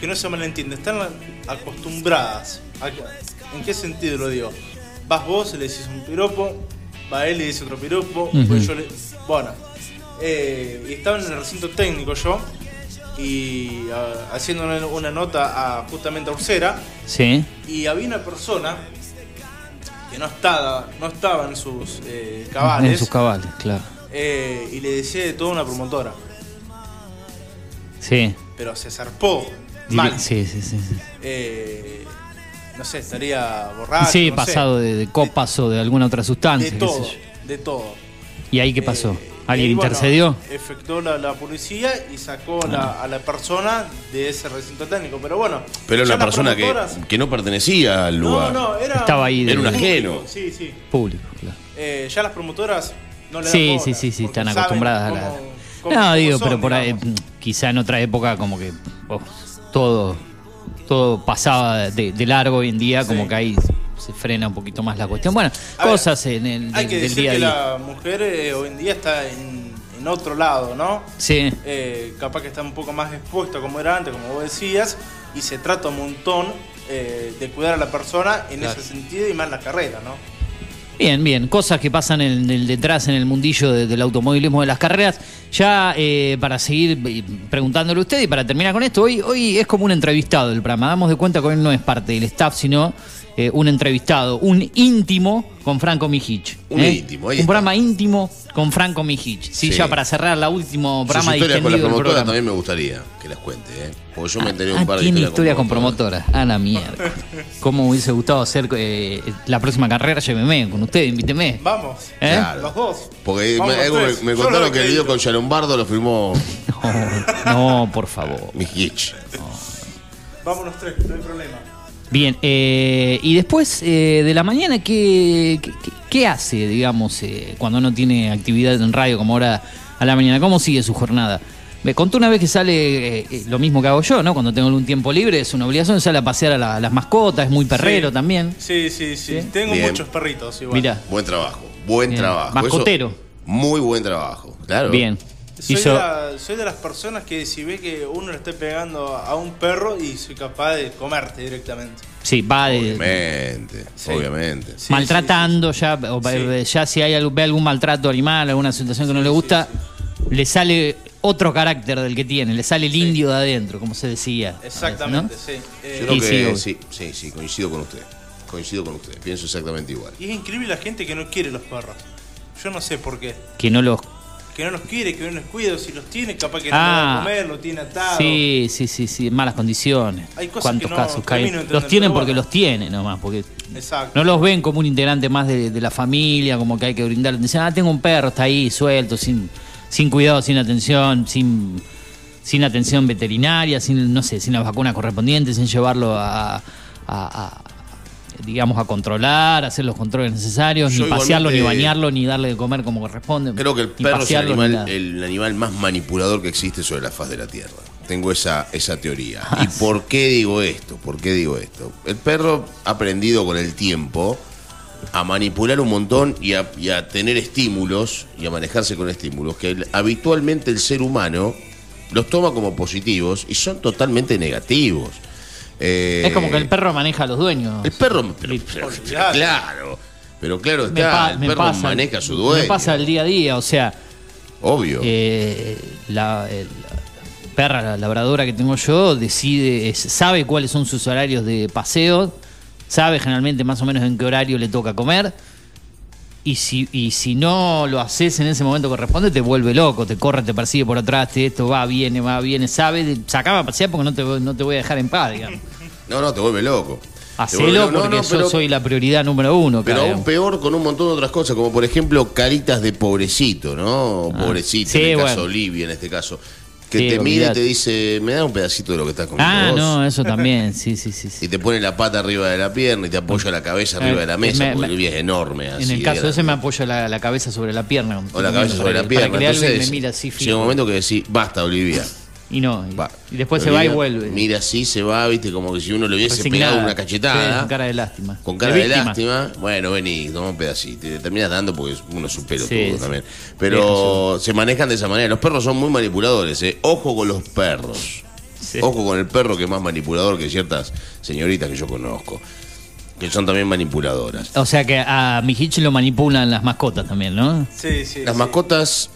que no se malentienda, están acostumbradas. a ¿En qué sentido lo digo? Vas vos, le decís un piropo, va él y dice otro piropo, pues yo le- Bueno, eh, y estaba en el recinto técnico yo, y ah, haciendo una, una nota a justamente a Ursera,
Sí.
y había una persona que no estaba, no estaba en sus eh, cabales,
En sus cabales, claro.
eh, y le decía de toda una promotora,
Sí.
pero se zarpó mal.
Sí, sí, sí. sí.
Eh, no sé, estaría borracho.
sí,
no
pasado de, de copas o de alguna otra sustancia.
De todo, de todo.
¿Y ahí qué pasó? ¿Alguien
y bueno,
intercedió?
efectuó la, la policía y sacó
Ah.
la- a la persona de ese recinto técnico. Pero bueno.
pero una persona que, que no pertenecía al
No,
lugar.
no, era.
Estaba ahí
Era un ajeno.
Sí, sí.
Público, claro.
Eh, ya las promotoras no le dan
Sí,
bola,
sí, sí, sí, están acostumbradas a la.
cómo-
no,
cómo
digo,
son,
pero por ahí, mm, quizá en otra época, como que oh, todo, todo pasaba de, de largo hoy en día, como
Sí.
que ahí se frena un poquito más la cuestión. Bueno,
A ver,
cosas en el
Hay
del,
que
del
decir
día a
que
día.
la mujer eh, hoy en día está en, en otro lado, ¿no?
Sí,
Eh, capaz que está un poco más expuesta como era antes, como vos decías, y se trata un montón eh, de cuidar a la persona en
Claro.
ese sentido y más en la carrera, ¿no?
bien, bien. Cosas que pasan en el detrás, en el mundillo de- del automovilismo de las carreras. Ya eh, para seguir preguntándole a usted y para terminar con esto, hoy, hoy es como un entrevistado el programa. Damos de cuenta que hoy no es parte del staff, sino eh, un entrevistado, un íntimo con Franco Mijich.
Un
¿eh?
íntimo, ahí
Un
está.
programa íntimo con Franco Mijich. Sí,
Sí.
ya para cerrar la último
Sus
programa
historias con la
distendido del
promotora
programa.
también me gustaría que las cuente, ¿eh? Porque yo me enteré de
Ah,
un par de
tiene
historias
historia con promotora. A la mierda. ¿Cómo me hubiese gustado hacer eh, la próxima carrera? Lléveme con usted, invíteme.
Vamos,
¿Eh?
Claro.
los dos.
Porque
Vamos
me, algo
tres.
me- contaron
lo
que el video con Yalombardo lo firmó
No, no, por favor.
Mijich.
Vamos los tres, no hay problema.
Bien, eh, y después eh, de la mañana, ¿qué, qué, qué- qué hace, digamos, eh, cuando no tiene actividad en radio como ahora a la mañana? ¿Cómo sigue su jornada? Me contó una vez que sale eh, eh, lo mismo que hago yo, ¿no? Cuando tengo algún tiempo libre, es una obligación, sale a pasear a, la- las mascotas, es muy perrero
Sí.
también.
Sí, sí, sí.
¿Sí?
Tengo
Bien.
muchos perritos igual.
Mirá,
Buen trabajo, buen
Bien.
trabajo.
Mascotero.
Eso, muy buen trabajo, claro.
bien.
Soy,
Hizo-
de la- soy de las personas que si ve que uno le esté pegando a un perro y soy capaz de comerte directamente.
Sí, va de,
Obviamente,
Sí.
obviamente.
Sí,
maltratando, ya, o
Sí.
eh, ya si hay algún, ve algún maltrato animal, alguna situación que no le gusta, le sale otro carácter del que tiene, le sale el indio de adentro, como se decía.
Exactamente,
¿no?
sí. Eh,
Yo creo que sí, sí, coincido con usted. Coincido con usted, pienso exactamente igual.
Y es increíble la gente que no quiere los perros. Yo no sé por qué.
Que no los
que no los quiere, que no los cuida, si los tiene, capaz que
Ah.
no a comer, lo tiene atado.
Sí, sí, sí, sí, en malas condiciones.
Hay cosas
¿Cuántos
que no
casos caen? Los tienen porque
bueno.
los tienen nomás, porque
Exacto.
no los ven como un integrante más de, de la familia, como que hay que brindarle. Dicen, ah, tengo un perro, está ahí, suelto, sin, sin cuidado, sin atención, sin, sin atención veterinaria, sin, no sé, sin las vacunas correspondientes, sin llevarlo a, a- a- digamos, a controlar, hacer los controles necesarios,
Yo
ni pasearlo, ni bañarlo, ni darle de comer como corresponde.
Creo que el perro es el animal, el animal más manipulador que existe sobre la faz de la Tierra. Tengo esa, esa teoría.
Ah,
¿Y por qué digo esto? ¿Por qué digo esto? El perro ha aprendido con el tiempo a manipular un montón y a, y a tener estímulos y a manejarse con estímulos que el- habitualmente el ser humano los toma como positivos y son totalmente negativos. Eh,
Es como que el perro maneja a los dueños.
El perro, pero- pero- claro, pero claro está,
pa-
el perro
pasa-
maneja a su dueño.
Me pasa el día a día, o sea,
Obvio.
eh, la, la perra, la labradora que tengo yo, decide, sabe cuáles son sus horarios de paseo, sabe generalmente más o menos en qué horario le toca comer. Y si, y si no lo haces en ese momento corresponde, te vuelve loco, te corre, te persigue por atrás, te esto va, viene, va, viene, sabe, sacame a pasear porque no te, voy- no te voy a dejar en paz, digamos.
No, no, te vuelve loco.
Hacelo.
No,
porque yo soy la prioridad número uno.
Pero aún peor con un montón de otras cosas, como por ejemplo caritas de pobrecito, ¿no?
Ah,
pobrecito,
sí,
en el caso
bueno.
Olivia, en este caso. Que
Sí,
te mira y te dice, me da un pedacito de lo que estás comiendo
Ah,
vos.
no, eso también, sí, sí, sí. sí.
Y te pone la pata arriba de la pierna y te apoya la cabeza arriba de la
Eh,
mesa,
me-
porque Olivia es enorme.
En
así
el
de
caso ese me apoya la, la cabeza sobre la pierna.
O la cabeza sobre la pierna.
Para que
Entonces,
me mira así
llega un momento que decís, basta, Olivia.
Y no, y,
Va.
y después se va y vuelve.
Mira así, se va, viste, como que si uno le hubiese
Resignada.
pegado una
Sí,
cachetada.
con cara de lástima.
Con cara de, lástima. Bueno, vení, toma un pedacito. Te terminas dando porque uno es un pelotudo
Sí, sí.
también. Pero se manejan de esa manera. Los perros son muy manipuladores. ¿eh? Ojo con los perros.
Sí.
Ojo con el perro que es más manipulador que ciertas señoritas que yo conozco. Que son también manipuladoras.
O sea que a Mijichi lo manipulan las mascotas también, ¿no?
Sí, sí.
Las
sí.
mascotas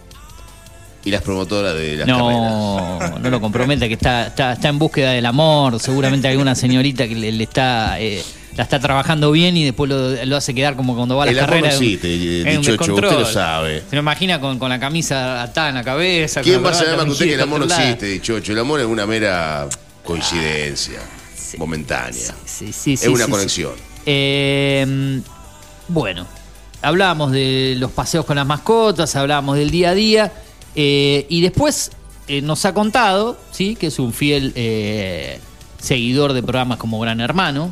y las promotoras de las carreras.
No, no lo comprometa, que está, está, está en búsqueda del amor. Seguramente hay una señorita que le, le está eh, la está trabajando bien y después lo, lo hace quedar como cuando va a la
El amor
carrera.
no existe,
en un
dichocho, usted lo sabe.
Se lo imagina con, con la camisa atada en la cabeza.
¿Quién va a saber más que usted que el amor no existe, dichocho? El amor es una mera coincidencia momentánea.
Sí, sí, sí,
es una conexión.
Eh, bueno, hablábamos de los paseos con las mascotas, hablábamos del día a día eh, y después eh, nos ha contado, sí, que es un fiel eh, seguidor de programas como Gran Hermano,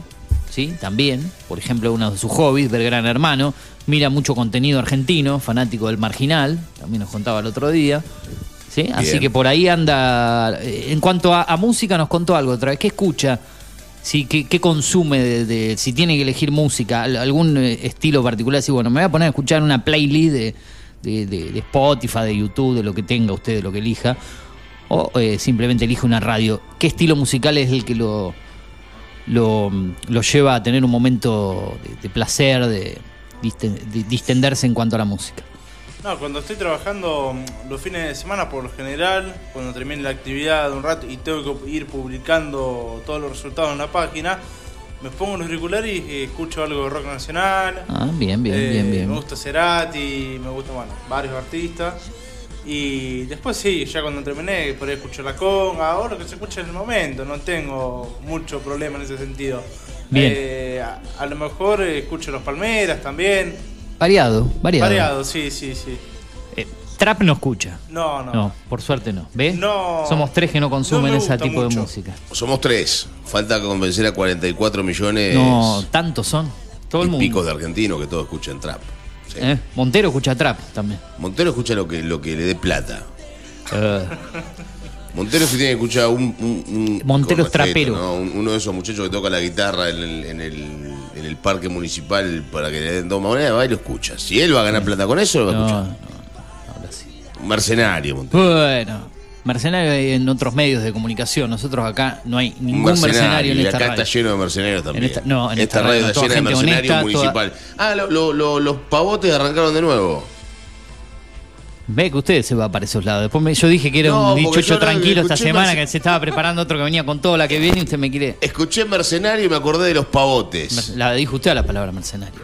sí, también, por ejemplo, uno de sus hobbies, ver Gran Hermano, mira mucho contenido argentino, fanático del Marginal, también nos contaba el otro día. ¿sí? Así que por ahí anda. En cuanto a, a música, nos contó algo otra vez. ¿Qué escucha? Sí, ¿qué, qué consume? De, de- si tiene que elegir música, al- algún estilo particular. Si, bueno, me voy a poner a escuchar una playlist de, de- de- de Spotify, de YouTube, de lo que tenga usted, de lo que elija. O eh, simplemente elige una radio. ¿Qué estilo musical es el que lo, lo, lo lleva a tener un momento de, de placer, de, disten- de distenderse en cuanto a la música?
No, cuando estoy trabajando los fines de semana, por lo general, cuando termine la actividad de un rato y tengo que ir publicando todos los resultados en la página, me pongo los auriculares y escucho algo de rock nacional.
Ah, bien, bien,
Eh,
bien, bien.
Me gusta Cerati, me gustan bueno, varios artistas. Y después sí, ya cuando terminé, por ahí escucho la conga, ahora que se escucha en el momento, no tengo mucho problema en ese sentido.
Bien.
Eh, a, a lo mejor eh, escucho los palmeras también.
Variado, variado.
Variado, sí, sí, sí.
Trap no escucha.
No, no.
No, por suerte no. ¿Ves?
No.
Somos tres que no consumen
No
ese tipo de música.
Somos tres. Falta convencer a 44 millones
No, tantos son. Todo el
y
mundo.
picos de argentinos que todos escuchan trap. Sí.
¿Eh? Montero escucha trap también.
Montero escucha lo que, lo que le dé plata.
Eh,
Montero si tiene que escuchar un... un- un-
Montero es trapero.
¿no? Un- uno de esos muchachos que toca la guitarra en el, en el, en el parque municipal para que le den dos monedas, va y lo escucha. Si él va a ganar plata con eso, lo va a
no,
escuchar.
no,
mercenario, Montero.
Bueno, mercenario hay en otros medios de comunicación. Nosotros acá no hay ningún mercenario, en
y
esta
acá
radio.
está lleno de mercenarios también.
esta- no, en esta
esta radio
radio,
está
toda
llena de mercenarios
honesta, toda-
municipal. Ah, lo- lo- lo- los pavotes arrancaron de nuevo.
Ve que usted se va para esos lados. Después me- yo dije que era
No,
un dichocho tranquilo esta semana, que se estaba preparando otro que venía con todo la que viene y usted me quiere.
Escuché mercenario y me acordé de los pavotes.
La dijo usted a la palabra mercenario.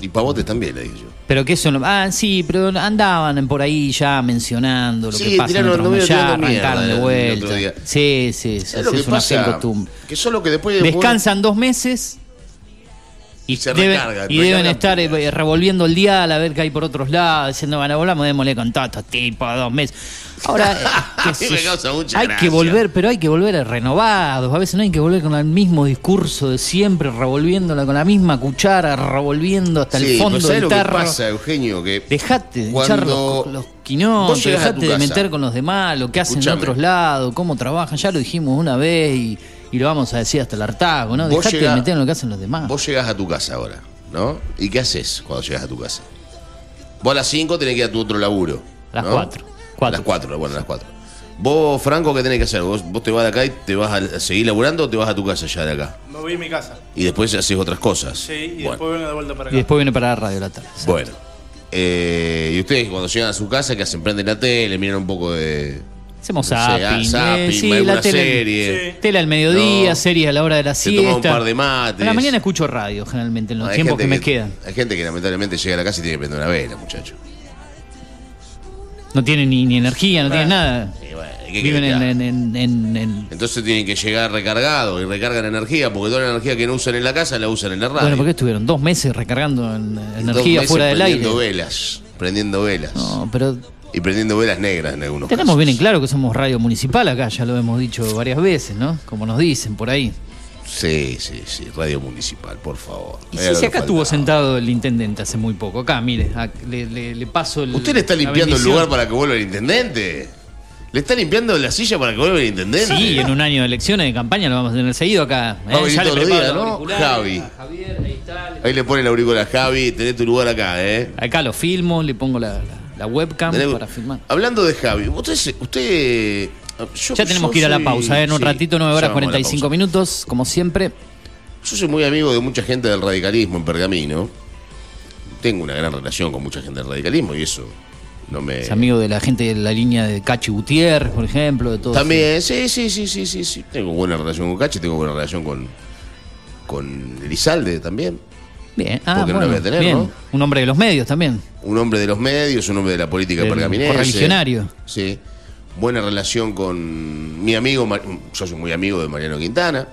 Y Pavote también, le digo yo.
Pero que eso no. Ah, sí, pero andaban por ahí ya mencionando lo
Sí,
que pasa en
tiraron-
otros
no
medios, ya arrancaron de
el- el
vuelta. Sí, sí, sí,
¿Sabes lo
es
que
una
pasa?
fiel costumbre.
Que solo que después...
Descansan dos meses y,
Se
deben, y estar eh, revolviendo el dial a ver qué hay por otros lados, diciendo, bueno, volvamos, démosle con todos estos tipos dos meses. Ahora, eh,
A mucha
hay
gracia.
que volver, pero hay que volver renovados. A veces no hay que volver con el mismo discurso de siempre, revolviéndola con la misma cuchara, revolviendo hasta
Sí,
el fondo
¿sabes
del
que
tarro.
pasa, Eugenio? Que
Dejate de
Cuando
echar los, los quinones,
a
dejate de meter con los demás, lo que hacen en
escuchame.
otros lados, cómo trabajan. Ya lo dijimos una vez y, y lo vamos a decir hasta el hartazgo, ¿no? Dejate
llegás-
de meter en lo que hacen los demás.
vos llegás a tu casa ahora, ¿no? ¿Y qué haces cuando llegas a tu casa? Vos a las 5 tenés que ir a tu otro laburo.
Las
¿no?
cuatro.
A
Cuatro.
las 4, bueno, a las 4. Vos, Franco, ¿qué tenés que hacer? ¿Vos, vos te vas de acá y te vas a seguir laburando o te vas a tu casa ya de acá?
Me voy a mi casa.
Y después haces otras cosas.
Sí, y
bueno.
después vengo de vuelta para
Y
acá.
después viene para la radio la tarde.
Bueno. Eh, y ustedes cuando llegan a su casa, ¿qué hacen? Prenden la tele, miran un poco de...
Hacemos
no sé, ah,
zapping,
zapping,
eh, sí, la tele,
serie.
Sí.
tele al mediodía,
No.
series a la hora de la
Se
siesta.
toma un par de mates.
A la mañana escucho radio, generalmente, en los tiempos que me quedan.
Hay gente que lamentablemente llega a la casa y tiene que prender una vela, muchacho.
No tienen ni, ni energía, no tienen nada.
Y bueno, ¿qué
Viven en,
que haga?
en, en- en- en-
Entonces tienen que llegar recargados y recargan energía, porque toda la energía que no usan en la casa la usan en la radio.
Bueno, porque estuvieron dos meses recargando en-
Dos
energía
meses
fuera del aire.
Prendiendo velas, prendiendo velas.
No, pero
Y prendiendo velas negras en algunos
tenemos
casos.
bien en claro que somos radio municipal acá, ya lo hemos dicho varias veces, ¿no? Como nos dicen por ahí.
Sí, sí, sí, radio municipal, por favor.
Y si, acá estuvo sentado el intendente hace muy poco. Acá, mire, a- le, le- le paso el.
¿Usted le está
la
limpiando el lugar para que vuelva el intendente? ¿Le está limpiando la silla para que vuelva el intendente?
Sí, en un año de elecciones de campaña lo vamos a tener seguido acá.
A venir
Ya le
¿no? Javi.
Javier, ahí está. le-
Ahí le pone el auricular a Javi, tenés tu lugar acá, ¿eh?
Acá lo filmo, le pongo la, la- la webcam para filmar.
Hablando de Javi, usted, usted yo-
Ya tenemos que ir a la
soy-
pausa, ¿eh? en un
sí,
ratito, 9 horas
ya vamos a la
45
pausa.
minutos, como siempre.
Yo soy muy amigo de mucha gente del radicalismo en Pergamino. Tengo una gran relación con mucha gente del radicalismo y eso no me.
Es amigo de la gente de la línea de Cachi Gutiérrez, por ejemplo, de todo.
También, sí, sí, sí, sí, sí, sí. Tengo buena relación con Cachi, tengo buena relación con, con Elizalde también.
Bien, ah,
¿Por qué no
bueno,
voy a tener,
bien.
no?
Un hombre de los medios también.
Un hombre de los medios, un hombre de la política
Del
pergaminense.
correligionario.
Sí. Buena relación con mi amigo, yo soy muy amigo de Mariano Quintana.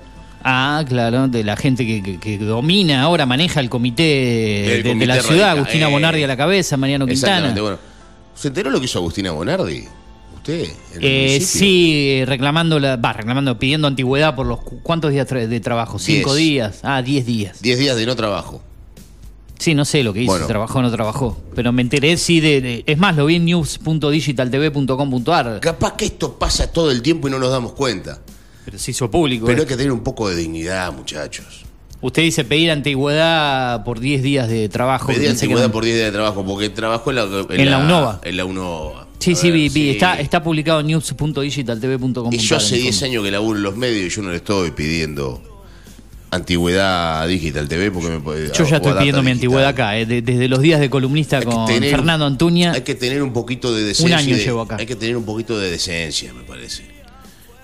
Ah, claro, de la gente que, que- que domina ahora, maneja el comité, de, la ciudad, Agustina
eh.
Bonardi a la cabeza, Mariano Quintana.
Exactamente, bueno. ¿Se enteró lo que hizo Agustina Bonardi? ¿Usted? en el
Eh, sí, reclamando, la, va, reclamando, pidiendo antigüedad por los cu- cuántos días tra- de trabajo, cinco
Diez.
días, ah, diez días.
Diez días de no trabajo.
Sí, no sé lo que hizo,
Bueno.
trabajó o no trabajó, pero me enteré sí de, de- es más, lo vi en news.digitaltv.com.ar,
Capaz que esto pasa todo el tiempo y no nos damos cuenta.
pero se hizo público.
Pero
eh.
hay que tener un poco de dignidad, muchachos.
Usted dice pedir antigüedad por 10 días de trabajo. Que
antigüedad por 10 días de trabajo porque trabajó en la,
En la UNOVA.
En la UNOVA.
Sí, sí, vi,
sí.
Está, está publicado en news.digitaltv.com.
Y yo hace 10 años que laburo en los medios y yo no le estoy pidiendo antigüedad a Digital TV porque me puede-
Yo ya estoy pidiendo mi
Digital.
antigüedad acá, eh, de- desde los días de columnista
Hay
con
tener-
Fernando Antuña.
Hay que tener un poquito de decencia.
año
y de-
llevo acá.
Hay que tener un poquito de decencia, me parece.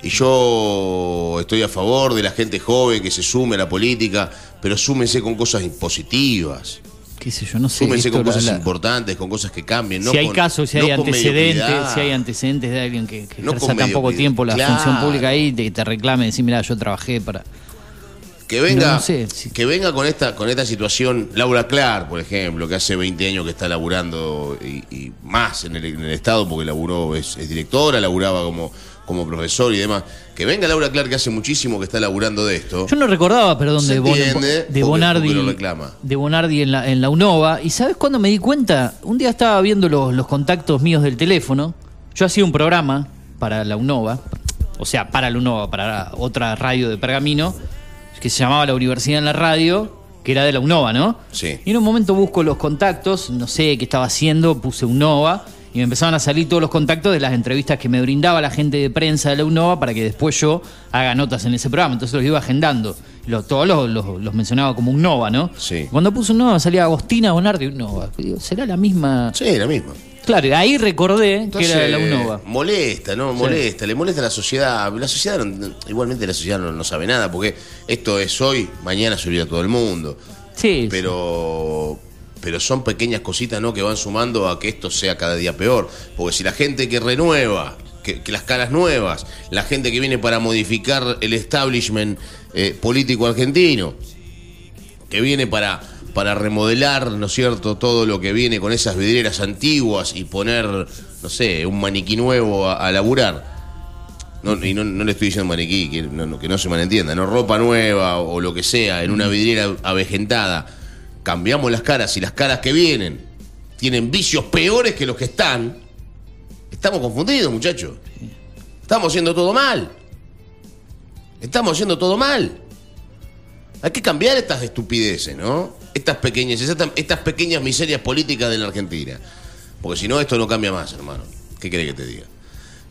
Y yo estoy a favor de la gente joven que se sume a la política, pero súmense con cosas positivas.
Qué sé yo, no sé.
Súmense
esto
con cosas
la-
importantes, con cosas que cambien. No
si hay
con-
casos, si
no
hay antecedentes, si hay antecedentes de alguien que, que
No
ejerza tan poco tiempo la
Claro.
función pública ahí, te, te reclame, decir, mira, yo trabajé para.
Que venga,
Pero no sé, si-
que venga con esta, con esta situación, Laura Clark, por ejemplo, que hace 20 años que está laburando y, y más en el, en el Estado, porque laburó, es, es directora, laburaba como, como profesor y demás. Que venga Laura Clark, que hace muchísimo que está laburando de esto.
Yo no recordaba, perdón, de, Bon-
entiende,
de Bonardi.
porque reclama.
De Bonardi en la, en la UNOVA. ¿Y sabes cuándo me di cuenta? Un día estaba viendo los, los contactos míos del teléfono. Yo hacía un programa para la UNOVA, o sea, para la UNOVA, para otra radio de Pergamino, que se llamaba La Universidad en la Radio, que era de la UNOVA, ¿no?
Sí.
Y en un momento busco los contactos, no sé qué estaba haciendo, puse UNOVA. Y me empezaban a salir todos los contactos de las entrevistas que me brindaba la gente de prensa de la UNOVA para que después yo haga notas en ese programa. Entonces los iba agendando. Lo- todos los, los- los mencionaba como UNOVA, ¿no?
Sí.
Cuando puse UNOVA salía Agostina Bonardi UNOVA. Digo, ¿Será la misma?
Sí, la misma.
Claro, y ahí recordé
Entonces,
que era de la UNOVA.
Molesta, ¿no? Molesta, le molesta a la sociedad. La sociedad, no- igualmente la sociedad no, no sabe nada, porque esto es hoy, mañana se olvida todo el mundo.
Sí,
Pero pero son pequeñas cositas ¿no? que van sumando a que esto sea cada día peor. Porque si la gente que renueva, que, las caras nuevas, la gente que viene para modificar el establishment eh, político argentino, que viene para, para remodelar, ¿no es cierto?, todo lo que viene con esas vidrieras antiguas y poner, no sé, un maniquí nuevo a, laburar. Y no, le estoy diciendo maniquí, que no, que no se malentienda, no ropa nueva o lo que sea, en una vidriera avejentada. Cambiamos las caras y las caras que vienen tienen vicios peores que los que están. Estamos confundidos, muchachos. Estamos haciendo todo mal. Estamos haciendo todo mal. Hay que cambiar estas estupideces, ¿no? Estas pequeñas, estas, pequeñas miserias políticas de la Argentina. Porque si no, esto no cambia más, hermano. ¿Qué querés que te diga?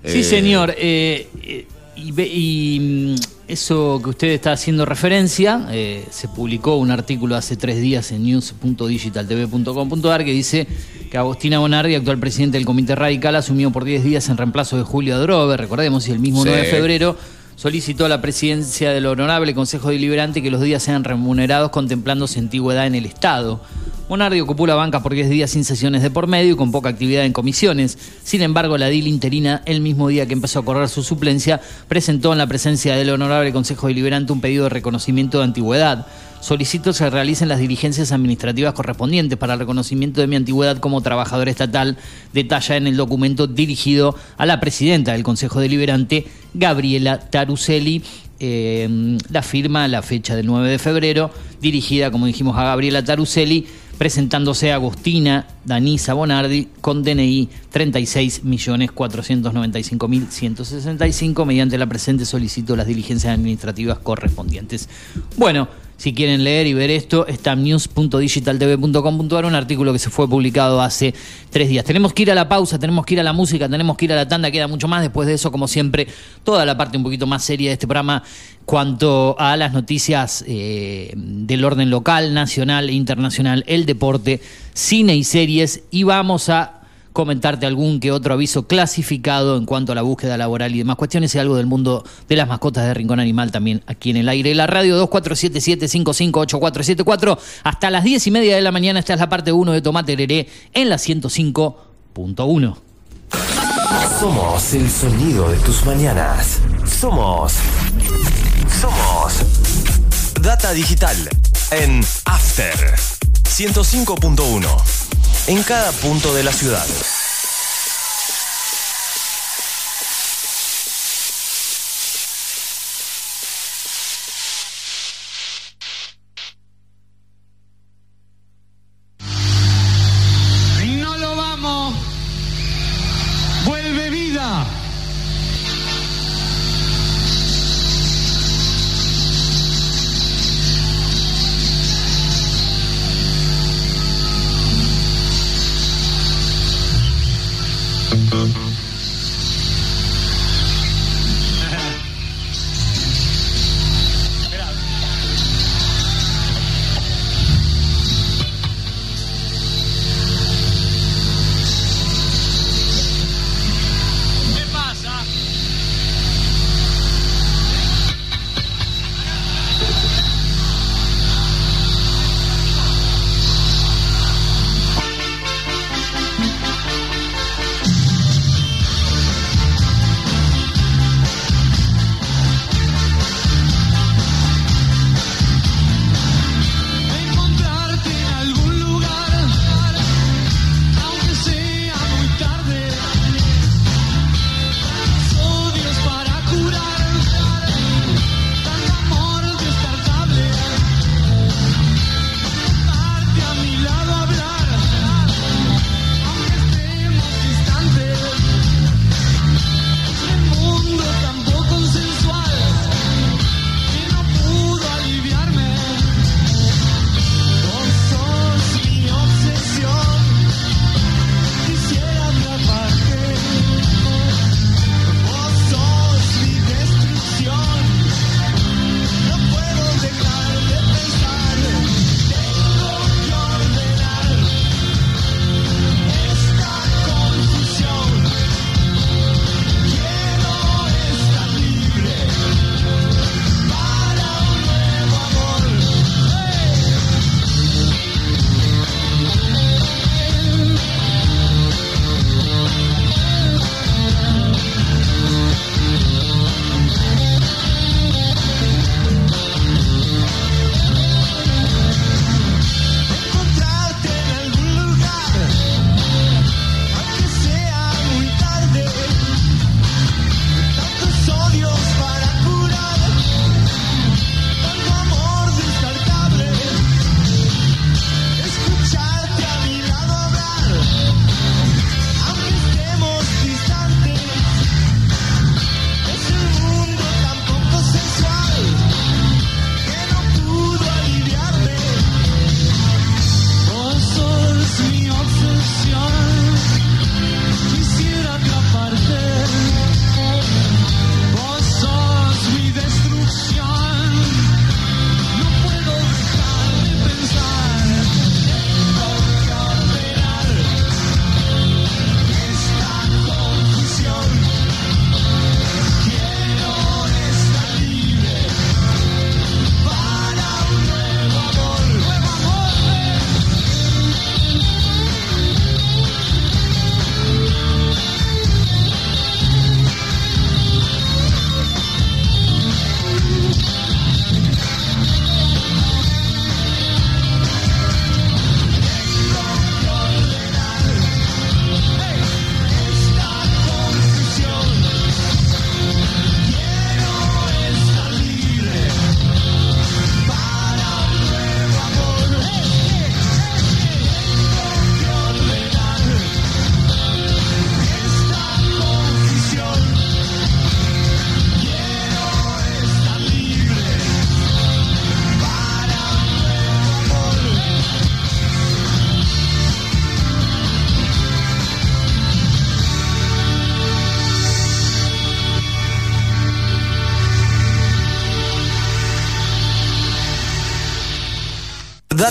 Sí,
Eh,
señor. eh, eh, y, y, mm, eso que usted está haciendo referencia, eh, se publicó un artículo hace tres días en news.digitaltv.com.ar que dice que Agostina Bonardi, actual presidente del Comité Radical, asumió por 10 días en reemplazo de Julio Adrover, recordemos, y el mismo
Sí.
9 de febrero solicitó a la presidencia del Honorable Consejo Deliberante que los días sean remunerados contemplando su antigüedad en el Estado. Monardi ocupó la banca por 10 días sin sesiones de por medio y con poca actividad en comisiones. Sin embargo, la DIL interina, el mismo día que empezó a correr su suplencia, presentó en la presencia del Honorable Consejo Deliberante un pedido de reconocimiento de antigüedad. Solicito se realicen las diligencias administrativas correspondientes para el reconocimiento de mi antigüedad como trabajador estatal, detalla en el documento dirigido a la presidenta del Consejo Deliberante, Gabriela Taruselli. Eh, la firma, la fecha del 9 de febrero, dirigida, como dijimos, a Gabriela Taruselli, presentándose Agostina Danisa Bonardi con DNI 36.495.165. Mediante la presente solicito las diligencias administrativas correspondientes. Bueno, si quieren leer y ver esto, está news.digitaltv.com.ar, un artículo que se fue publicado hace tres días. Tenemos que ir a la pausa, tenemos que ir a la música, tenemos que ir a la tanda, queda mucho más. Después de eso, como siempre, toda la parte un poquito más seria de este programa cuanto a las noticias eh, del orden local, nacional e internacional, el deporte, cine y series. Y vamos a comentarte algún que otro aviso clasificado en cuanto a la búsqueda laboral y demás cuestiones y algo del mundo de las mascotas de Rincón Animal también aquí en el aire. La radio 2477-558474 hasta las 10 y media de la mañana. Esta es la parte 1 de Tomate Hereré en la 105.1.
Somos el sonido de tus mañanas. Somos. Somos. Data Digital en After 105.1. En cada punto de la ciudad.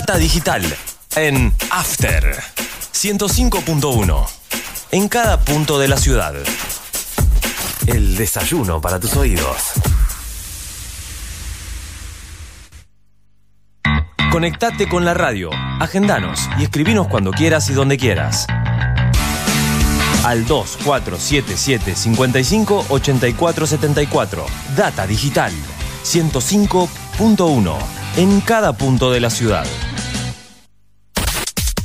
Data Digital en After 105.1. En cada punto de la ciudad. El desayuno para tus oídos. Conectate con la radio, agendanos y escribinos cuando quieras y donde quieras. Al 2477 55 84 74. Data Digital 105.1. En cada punto de la ciudad.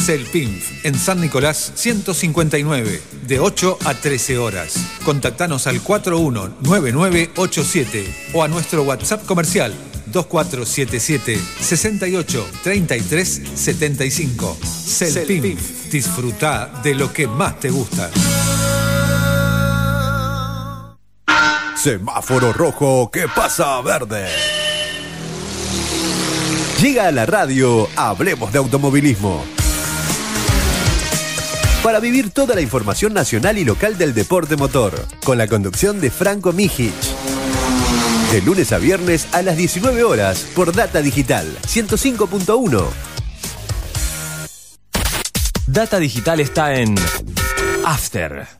Celpinf, en San Nicolás 159, de 8 a 13 horas. Contactanos al 419987 o a nuestro WhatsApp comercial 2477 68 33 75. Celpinf, disfruta de lo que más te gusta.
Semáforo rojo, ¿qué pasa verde? Llega a la radio, hablemos de automovilismo para vivir toda la información nacional y local del deporte motor, con la conducción de Franco Mijic. De lunes a viernes a las 19 horas por Data Digital 105.1.
Data Digital está en After.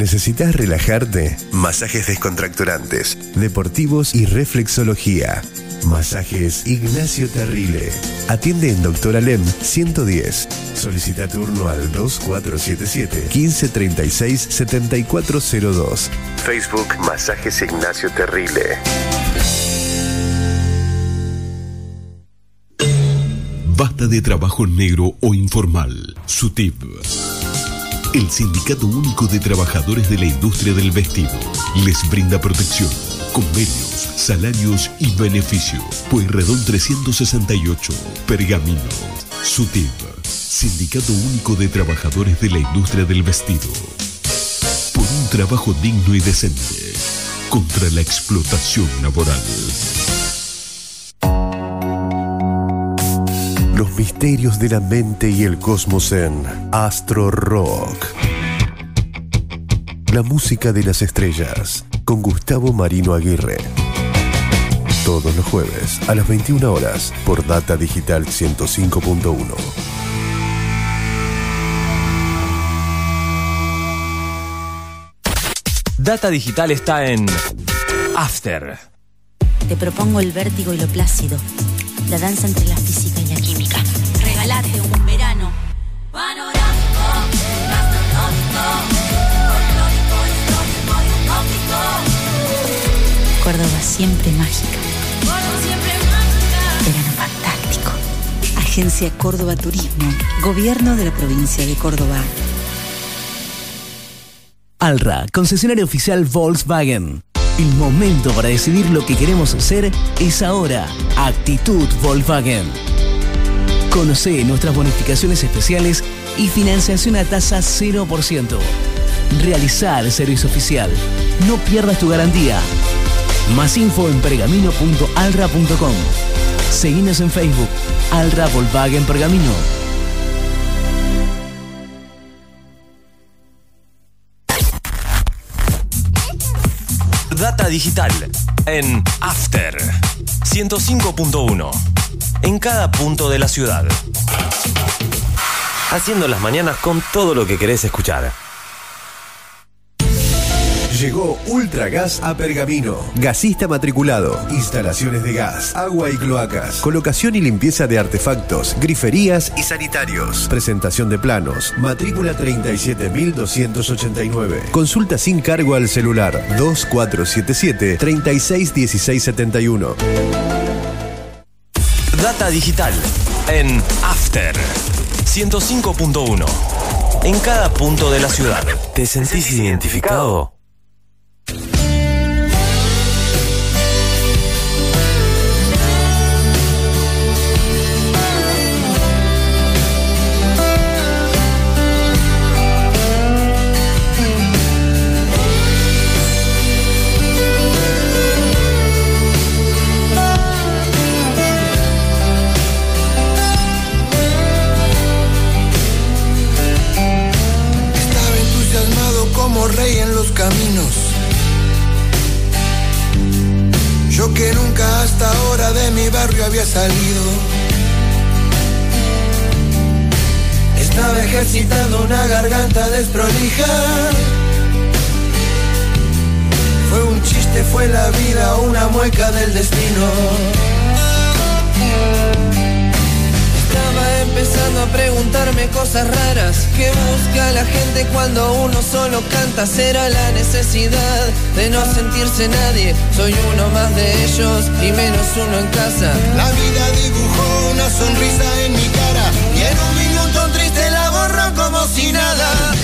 ¿Necesitas relajarte? Masajes descontracturantes, deportivos y reflexología. Masajes Ignacio Terrile. Atiende en Doctor Alem 110. Solicita turno al 2477 1536 7402. Facebook Masajes Ignacio Terrile.
Basta de trabajo negro o informal. SUTIP el Sindicato Único de Trabajadores de la Industria del Vestido les brinda protección, convenios, salarios y beneficios. Pueyrredón 368, Pergamino. SUTIP, Sindicato Único de Trabajadores de la Industria del Vestido. Por un trabajo digno y decente. Contra la explotación laboral.
Los misterios de la mente y el cosmos en Astro Rock. La música de las estrellas con Gustavo Marino Aguirre. Todos los jueves a las 21 horas por Data Digital 105.1.
Data Digital está en After.
Te propongo el vértigo y lo plácido, la danza entre la física Córdoba siempre mágica. Verano fantástico. Agencia Córdoba Turismo, Gobierno de la provincia de Córdoba.
Alra, concesionario oficial Volkswagen. El momento para decidir lo que queremos hacer es ahora. Actitud Volkswagen. Conoce nuestras bonificaciones especiales y financiación a tasa 0%. Realizar el servicio oficial. No pierdas tu garantía. Más info en pergamino.alra.com. Seguinos en Facebook. Alra Volkswagen Pergamino.
Data Digital en After 105.1 en cada punto de la ciudad. Haciendo las mañanas con todo lo que querés escuchar.
Llegó Ultragas a Pergamino. Gasista matriculado. Instalaciones de gas, agua y cloacas. Colocación y limpieza de artefactos, griferías y sanitarios. Presentación de planos. Matrícula 37289. Consulta sin cargo al celular 2477 361671.
Data Digital en After 105.1 en cada punto de la ciudad. ¿Te sentís identificado?
Que nunca hasta ahora de mi barrio había salido. Estaba ejercitando una garganta desprolija. Fue un chiste, fue la vida, una mueca del destino. Estaba empezando a preguntarme cosas raras que busca la gente cuando uno solo canta. Será la necesidad de no sentirse nadie. Soy uno más de ellos y menos uno en casa. La vida dibujó una sonrisa en mi cara y en un minuto triste la borró como si nada.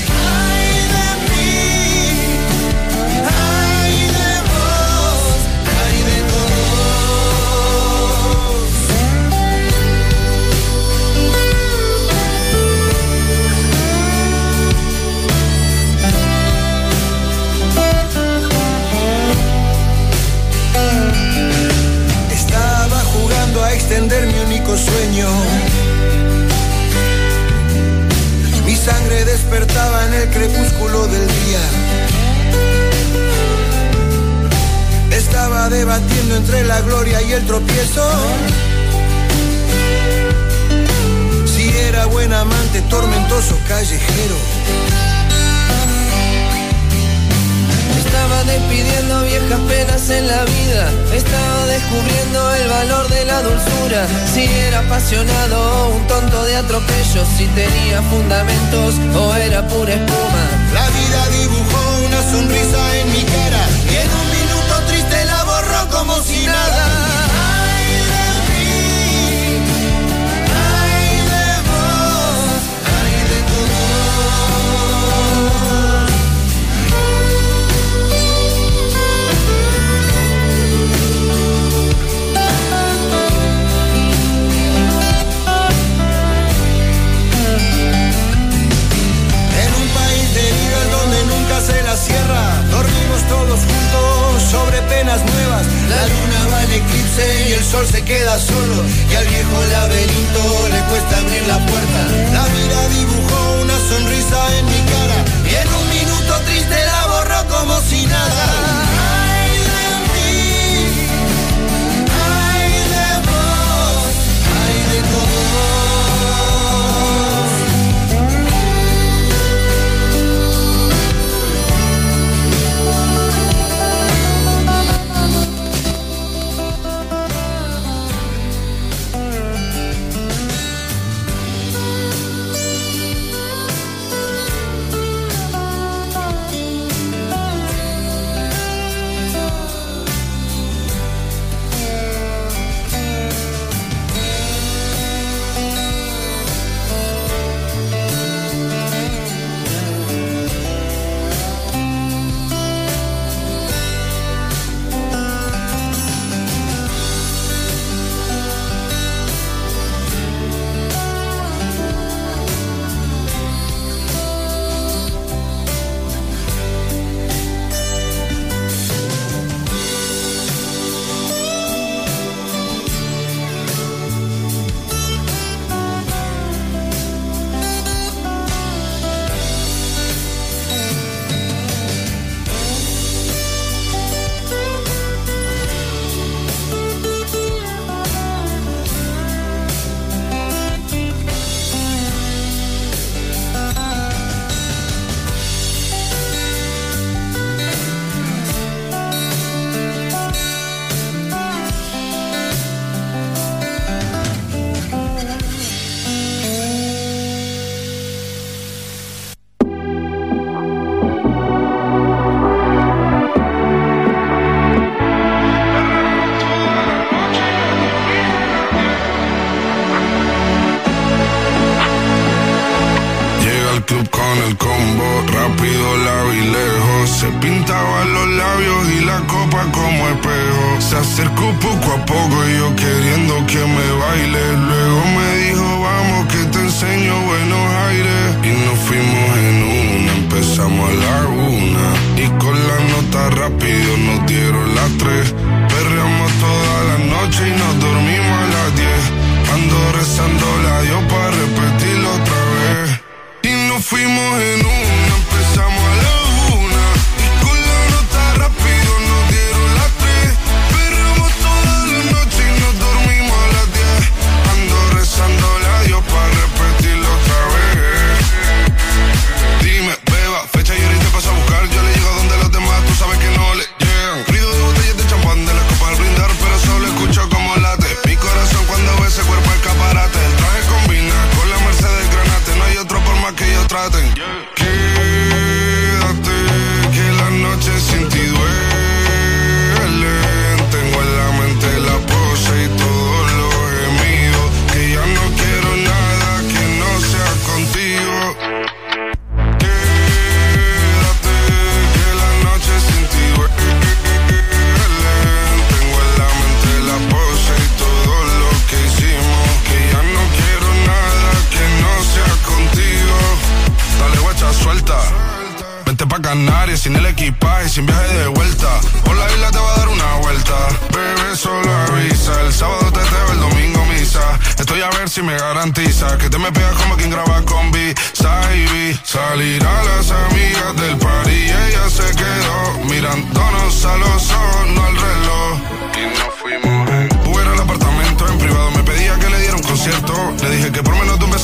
Fundamentos o era pura espuma.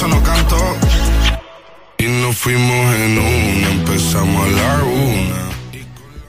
No canto. Y nos fuimos en una, empezamos a la una.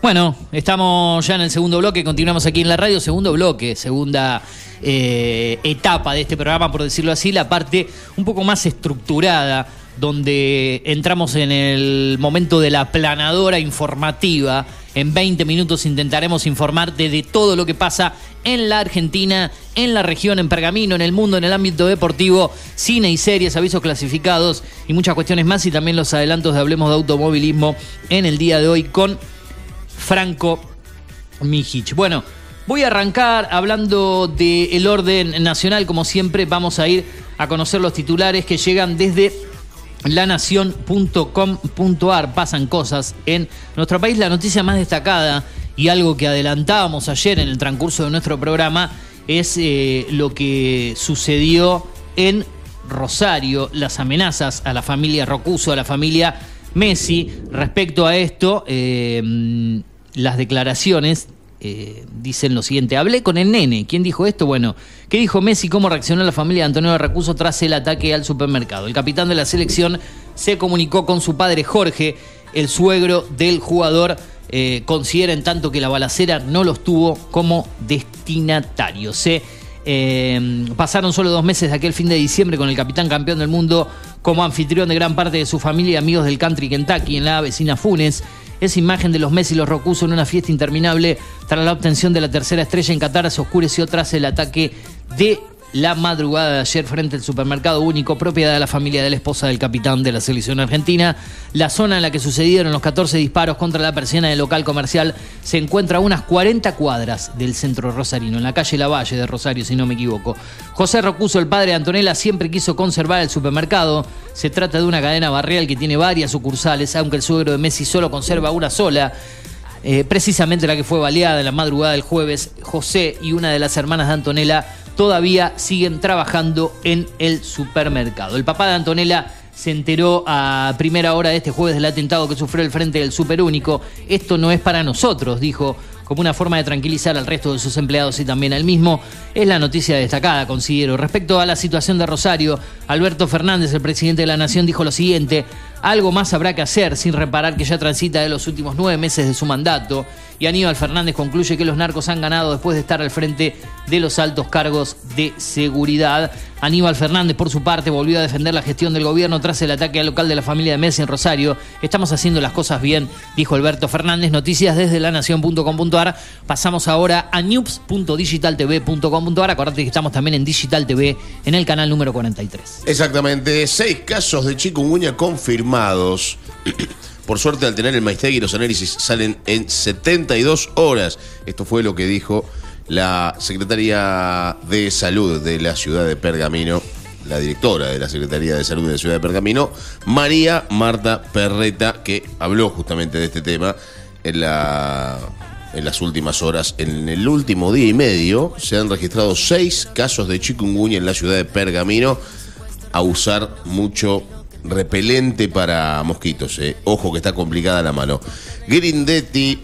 Bueno, estamos ya en el segundo bloque, continuamos aquí en la radio, segundo bloque, segunda eh, etapa de este programa, por decirlo así, la parte un poco más estructurada, donde entramos en el momento de la planadora informativa. En 20 minutos intentaremos informarte de todo lo que pasa en la Argentina, en la región, en Pergamino, en el mundo, en el ámbito deportivo, cine y series, avisos clasificados y muchas cuestiones más. Y también los adelantos de Hablemos de Automovilismo en el día de hoy con Franco Mijic. Bueno, voy a arrancar hablando del orden nacional. Como siempre, vamos a ir a conocer los titulares que llegan desde lanación.com.ar. Pasan cosas en nuestro país. La noticia más destacada y algo que adelantábamos ayer en el transcurso de nuestro programa es eh, lo que sucedió en Rosario, las amenazas a la familia Rocuso, a la familia Messi. Respecto a esto, eh, las declaraciones eh, dicen lo siguiente. Hablé con el nene. ¿Quién dijo esto? Bueno, ¿qué dijo Messi? ¿Cómo reaccionó la familia de Antonio Racuso tras el ataque al supermercado? El capitán de la selección se comunicó con su padre Jorge, el suegro del jugador. Eh, considera en tanto que la balacera no los tuvo como destinatarios. Se eh, pasaron solo dos meses de aquel fin de diciembre con el capitán campeón del mundo como anfitrión de gran parte de su familia y amigos del country Kentucky en la vecina Funes. Esa imagen de los Messi y los Rocuso en una fiesta interminable tras la obtención de la tercera estrella en Qatar se oscureció tras el ataque de la madrugada de ayer frente al supermercado único, propiedad de la familia de la esposa del capitán de la selección argentina. La zona en la que sucedieron los 14 disparos contra la persiana del local comercial se encuentra a unas 40 cuadras del centro rosarino, en la calle Lavalle de Rosario, si no me equivoco. José Rocuso, el padre de Antonella, siempre quiso conservar el supermercado. Se trata de una cadena barrial que tiene varias sucursales, aunque el suegro de Messi solo conserva una sola. Eh, precisamente la que fue baleada en la madrugada del jueves, José y una de las hermanas de Antonella todavía siguen trabajando en el supermercado. El papá de Antonella se enteró a primera hora de este jueves del atentado que sufrió el frente del Superúnico. Esto no es para nosotros, dijo, como una forma de tranquilizar al resto de sus empleados y también al mismo. Es la noticia destacada, considero. Respecto a la situación de Rosario, Alberto Fernández, el presidente de la Nación, dijo lo siguiente. Algo más habrá que hacer sin reparar que ya transita de los últimos nueve meses de su mandato. Y Aníbal Fernández concluye que los narcos han ganado después de estar al frente de los altos cargos de seguridad. Aníbal Fernández, por su parte, volvió a defender la gestión del gobierno tras el ataque al local de la familia de Messi en Rosario. Estamos haciendo las cosas bien, dijo Alberto Fernández. Noticias desde lanación.com.ar. Pasamos ahora a news.digitaltv.com.ar. Acordate que estamos también en Digital TV en el canal número 43.
Exactamente, seis casos de chikungunya confirmados confirmados. Por suerte, al tener el Maistegui, los análisis salen en 72 horas. Esto fue lo que dijo la Secretaría de Salud de la ciudad de Pergamino, la directora de la Secretaría de Salud de la ciudad de Pergamino, María Marta Perreta, que habló justamente de este tema en, en las últimas horas. En el último día y medio se han registrado seis casos de chikungunya en la ciudad de Pergamino a usar mucho repelente para mosquitos. eh. Ojo que está complicada la mano. Grindetti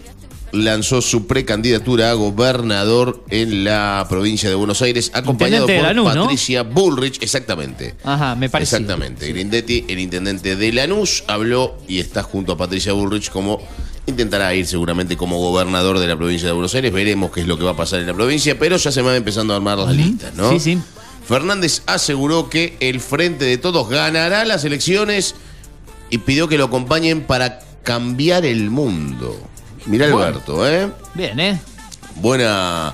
lanzó su precandidatura a gobernador en la provincia de Buenos Aires, acompañado por
Lanús, ¿no?
Patricia Bullrich, exactamente.
Ajá, me parece.
Exactamente. Grindetti, el intendente de Lanús, habló y está junto a Patricia Bullrich como intentará ir seguramente como gobernador de la provincia de Buenos Aires. Veremos qué es lo que va a pasar en la provincia, pero ya se van empezando a armar las listas, ¿no?
Sí, sí.
Fernández aseguró que el Frente de Todos ganará las elecciones y pidió que lo acompañen para cambiar el mundo. Mirá
Bueno.
Alberto, ¿eh?
Bien, ¿eh?
Buena,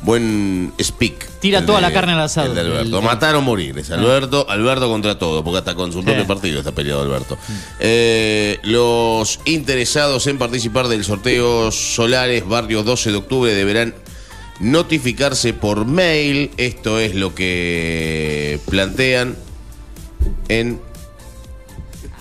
buen speak.
Tira
el
toda
de-
la carne al asado.
el de Alberto.
El-
Matar o morir. Es Alberto, Alberto contra todo, porque hasta con su propio partido está peleado Alberto. Eh, los interesados en participar del sorteo Solares Barrio 12 de octubre deberán notificarse por mail. Esto es lo que plantean en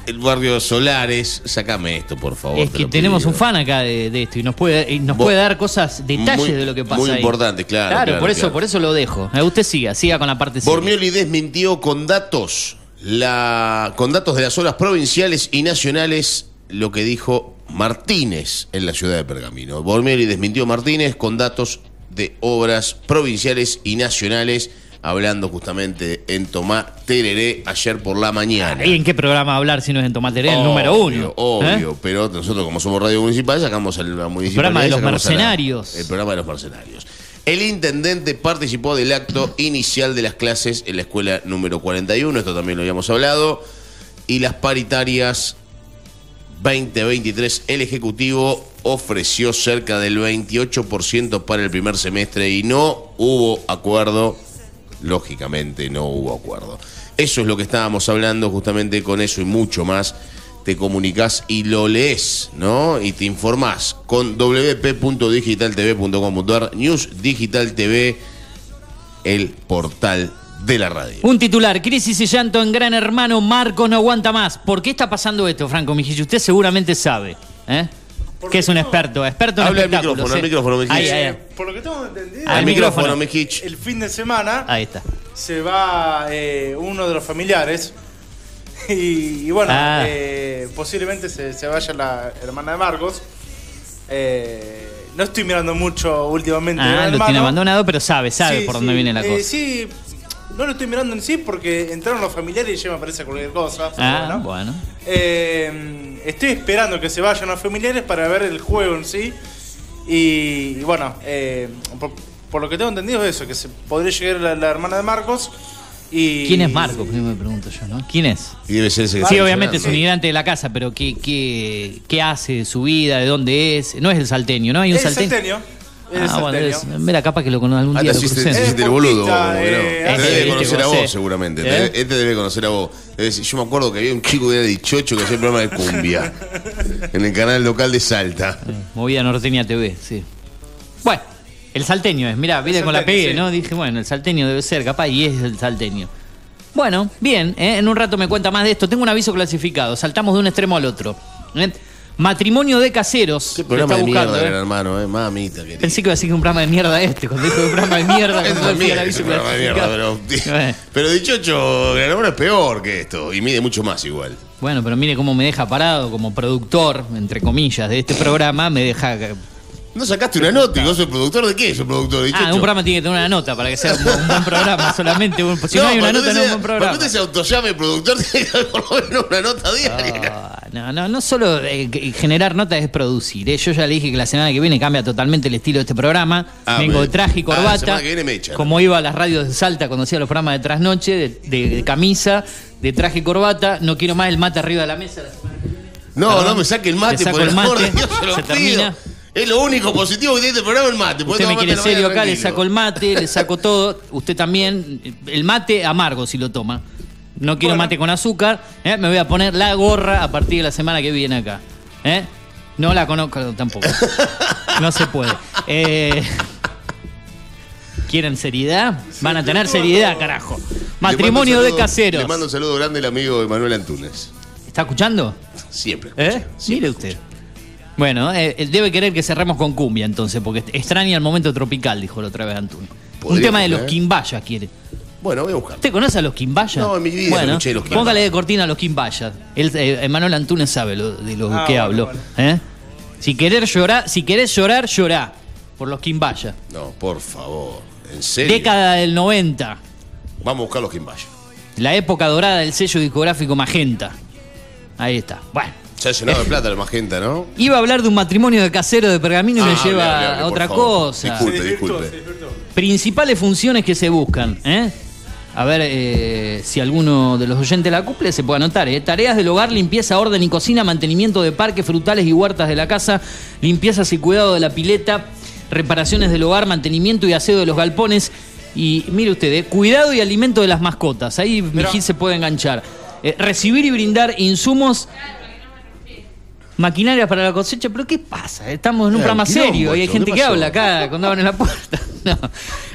el barrio Solares. Sácame esto, por favor.
Es que tenemos un fan acá de, de esto y nos puede, nos
Vos-
puede dar cosas, detalles
Muy-
de lo que pasa
muy
ahí.
importante, claro,
Claro,
claro,
por eso, por eso lo dejo. Eh, Usted siga, siga con la parte.
Bormioli desmintió con datos, la, con datos de las obras provinciales y nacionales lo que dijo Martínez en la ciudad de Pergamino. Bormioli desmintió Martínez con datos de obras provinciales y nacionales, hablando justamente en Tomá Tereré ayer por la mañana.
¿Y en qué programa hablar si no es en Tomateré? El
Obvio,
número uno.
Obvio,
¿eh?
pero nosotros como somos radio municipal sacamos el municipal.
programa de los mercenarios.
el programa de los mercenarios. El intendente participó del acto inicial de las clases en la escuela número 41, esto también lo habíamos hablado, y las paritarias 2023, el Ejecutivo ofreció cerca del 28% para el primer semestre y no hubo acuerdo, lógicamente no hubo acuerdo. Eso es lo que estábamos hablando justamente con eso y mucho más. Te comunicas y lo lees, ¿no? Y te informás con wp.digitaltv.com.ar, News Digital TV, el portal de la radio.
Un titular, crisis y llanto en Gran Hermano, Marcos no aguanta más. ¿Por qué está pasando esto, Franco Mijich? Usted seguramente sabe, ¿eh? Que es un experto, experto en
Habla al
espectáculos.
micrófono, al
¿eh?
micrófono, Mijich.
Ahí, ahí, ahí.
Por lo que tengo entendido,
Al micrófono.
el fin de semana
Ahí está.
se va eh, uno de los familiares y, y bueno,
Ah.
eh, posiblemente se, se vaya la hermana de Marcos. Eh, no estoy mirando mucho últimamente.
Ah, lo tiene
Hermano.
abandonado, pero sabe, sabe
Sí,
por dónde
sí.
viene la
Eh,
cosa.
sí, no lo estoy mirando en sí porque entraron los familiares y ya me parece cualquier cosa.
ah,
bueno.
bueno.
Eh, estoy esperando que se vayan los familiares para ver el juego en sí. Y, y bueno, eh, por, por lo que tengo entendido es eso, que se podría llegar la, la hermana de Marcos. Y,
¿Quién es Marcos? Primero me pregunto yo, ¿no? ¿Quién es?
Y debe ser ese que
Sí, obviamente es un
mencionando.
migrante de la casa, pero ¿qué, qué, qué hace de su vida? ¿De dónde es? No es el salteño, ¿no? Hay un
Es el
salteño.
salteño.
Ah, bueno, es- mira, capaz que lo con algún
Ah,
día
te
lo
hiciste, te hiciste el boludo, vos, no.
eh,
Te
este,
debe conocer a
vos, eh.
seguramente.
¿Eh?
Te- Este debe conocer a vos. Yo me acuerdo que había un chico que era 18 que hacía el programa de cumbia en el canal local de Salta.
Movida Norteña TV, sí. Bueno, el salteño es, mirá, vine
El
con la pegué,
sí.
¿no? Dije, bueno, el salteño debe ser, capaz, y es el salteño. Bueno, bien, ¿eh? en un rato me cuenta más de esto. Tengo un aviso clasificado, saltamos de un extremo al otro. Matrimonio de caseros.
Qué programa
está
de
buscando,
mierda,
¿eh?
gran hermano, eh. Mamita querida.
Pensé que iba a decir que un programa de mierda este, cuando dijo que un programa de mierda. Al
también es un programa de mierda, pero, pero 18 gran hermano es peor que esto y mide mucho más igual.
Bueno, pero mire cómo me deja parado como productor, entre comillas, de este programa, me deja...
No sacaste una nota y vos sos productor de qué? ¿Sos productor de 18?
Ah, un programa tiene que tener una nota para que sea un, un buen programa solamente. un- si no, hay una nota, no es un buen programa.
Cuando se autollame productor, tiene que haber por lo menos una nota diaria.
Ah, no, no, no solo eh, generar notas es producir. eh. Yo ya le dije que la semana que viene cambia totalmente el estilo de este programa.
Ah,
Vengo de traje y
ah, la
corbata.
semana que viene me echan.
como iba a las radios de Salta cuando hacía los programas de trasnoche, de, de- de camisa, de traje y corbata. No quiero más el mate arriba de la mesa. la semana que viene.
No,
Perdón,
no me saque el mate, por el
el
amor de
mate,
Dios, se lo
se
pido.
termina.
Es lo único positivo que tiene este programa el mate.
Usted me quiere serio acá, le saco el mate, le saco todo. Usted también, el mate amargo si lo toma. no quiero mate con azúcar, ¿eh? me voy a poner la gorra a partir de la semana que viene acá. ¿eh? No la conozco tampoco. No se puede. Eh, ¿Quieren seriedad? Van a tener seriedad, carajo. Matrimonio de caseros.
Le mando un saludo grande al amigo Emanuel Antunes.
¿Está escuchando?
Siempre.
¿Eh? Mire usted. Bueno, eh, él debe querer que cerremos con cumbia entonces, porque extraña el momento tropical, dijo la otra vez Antún. Un tema de los
¿eh?
quimbayas quiere.
Bueno, voy a buscar.
¿Usted conoce a los quimbayas?
No, en mi vida
bueno,
escuché los Quimbayas.
Póngale de cortina a los quimbayas. Él, eh, Emanuel Antunes sabe lo- de lo
Ah,
que
bueno,
hablo.
bueno.
¿eh? Si querés llorar, si querés llorar, llorá. Por los quimbayas.
No, por favor. ¿En serio?
Década del 90.
Vamos a buscar los Quimbayas.
La época dorada del sello discográfico Magenta. Ahí está. Bueno.
Se ha llenado de plata el magenta, ¿no?
Iba a hablar de un matrimonio de casero de pergamino y
Ah,
me lleva
hable, hable, hable,
a
por
otra
favor.
cosa.
Disculpe, disculpe.
Principales funciones que se buscan, ¿eh? A ver eh, si alguno de los oyentes la cumple, se puede anotar. ¿eh? Tareas del hogar, limpieza, orden y cocina, mantenimiento de parques frutales y huertas de la casa, limpiezas y cuidado de la pileta, reparaciones del hogar, mantenimiento y aseo de los galpones. Y mire usted, ¿eh? cuidado y alimento de las mascotas. Ahí Mijil se puede enganchar. Eh, recibir y brindar insumos Maquinaria para la cosecha, pero ¿qué pasa? Estamos en un
Eh,
programa serio y hay gente
¿qué
que habla acá cuando abren la puerta. No,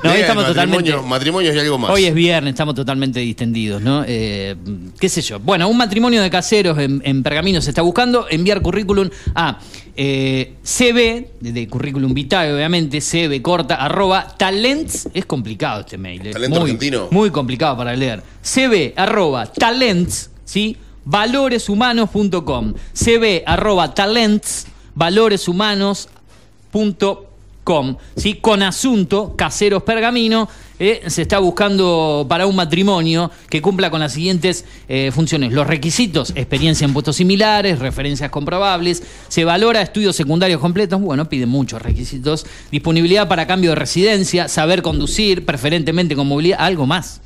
no hoy estamos
matrimonio-
totalmente.
Matrimonios y algo más.
Hoy es viernes, estamos totalmente distendidos, ¿no? Eh, ¿Qué sé yo? Bueno, un matrimonio de caseros en, en Pergamino se está buscando. Enviar currículum a eh, CB, de, de currículum vitae, obviamente, CB corta, arroba talents. Es complicado este mail. eh,
Talento
muy,
argentino.
Muy complicado para leer. CB arroba talents, ¿sí? Valoreshumanos.com. CB arroba talents, valoreshumanos.com. Con asunto, Caseros Pergamino, eh, se está buscando para un matrimonio que cumpla con las siguientes eh, funciones. Los requisitos, experiencia en puestos similares, referencias comprobables, se valora estudios secundarios completos, bueno, pide muchos requisitos, disponibilidad para cambio de residencia, saber conducir, preferentemente con movilidad, algo más.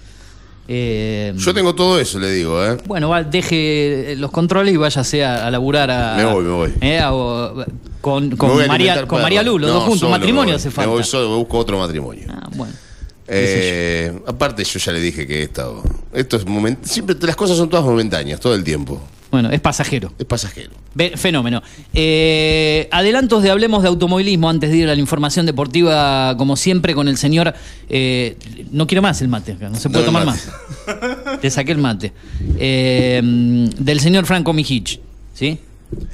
Eh,
Yo tengo todo eso, le digo, ¿eh?
bueno, va, deje los controles y váyase a, a laburar a.
Me voy, me voy.
eh, a- con
Me voy
María, con. María Lu, los
No,
dos juntos.
solo me
matrimonio hace
Me
falta.
voy solo, busco otro matrimonio.
Ah, bueno.
Eh, aparte, yo ya le dije que esto, esto es moment- siempre las cosas son todas momentáneas, todo el tiempo.
Bueno, es pasajero.
Es pasajero.
Ve- fenómeno. Eh, adelantos de Hablemos de Automovilismo antes de ir a la información deportiva, como siempre, con el señor. eh, no quiero más el mate, no se puede
No,
tomar más. Te saqué el mate. Eh, del señor Franco Mijich. ¿Sí?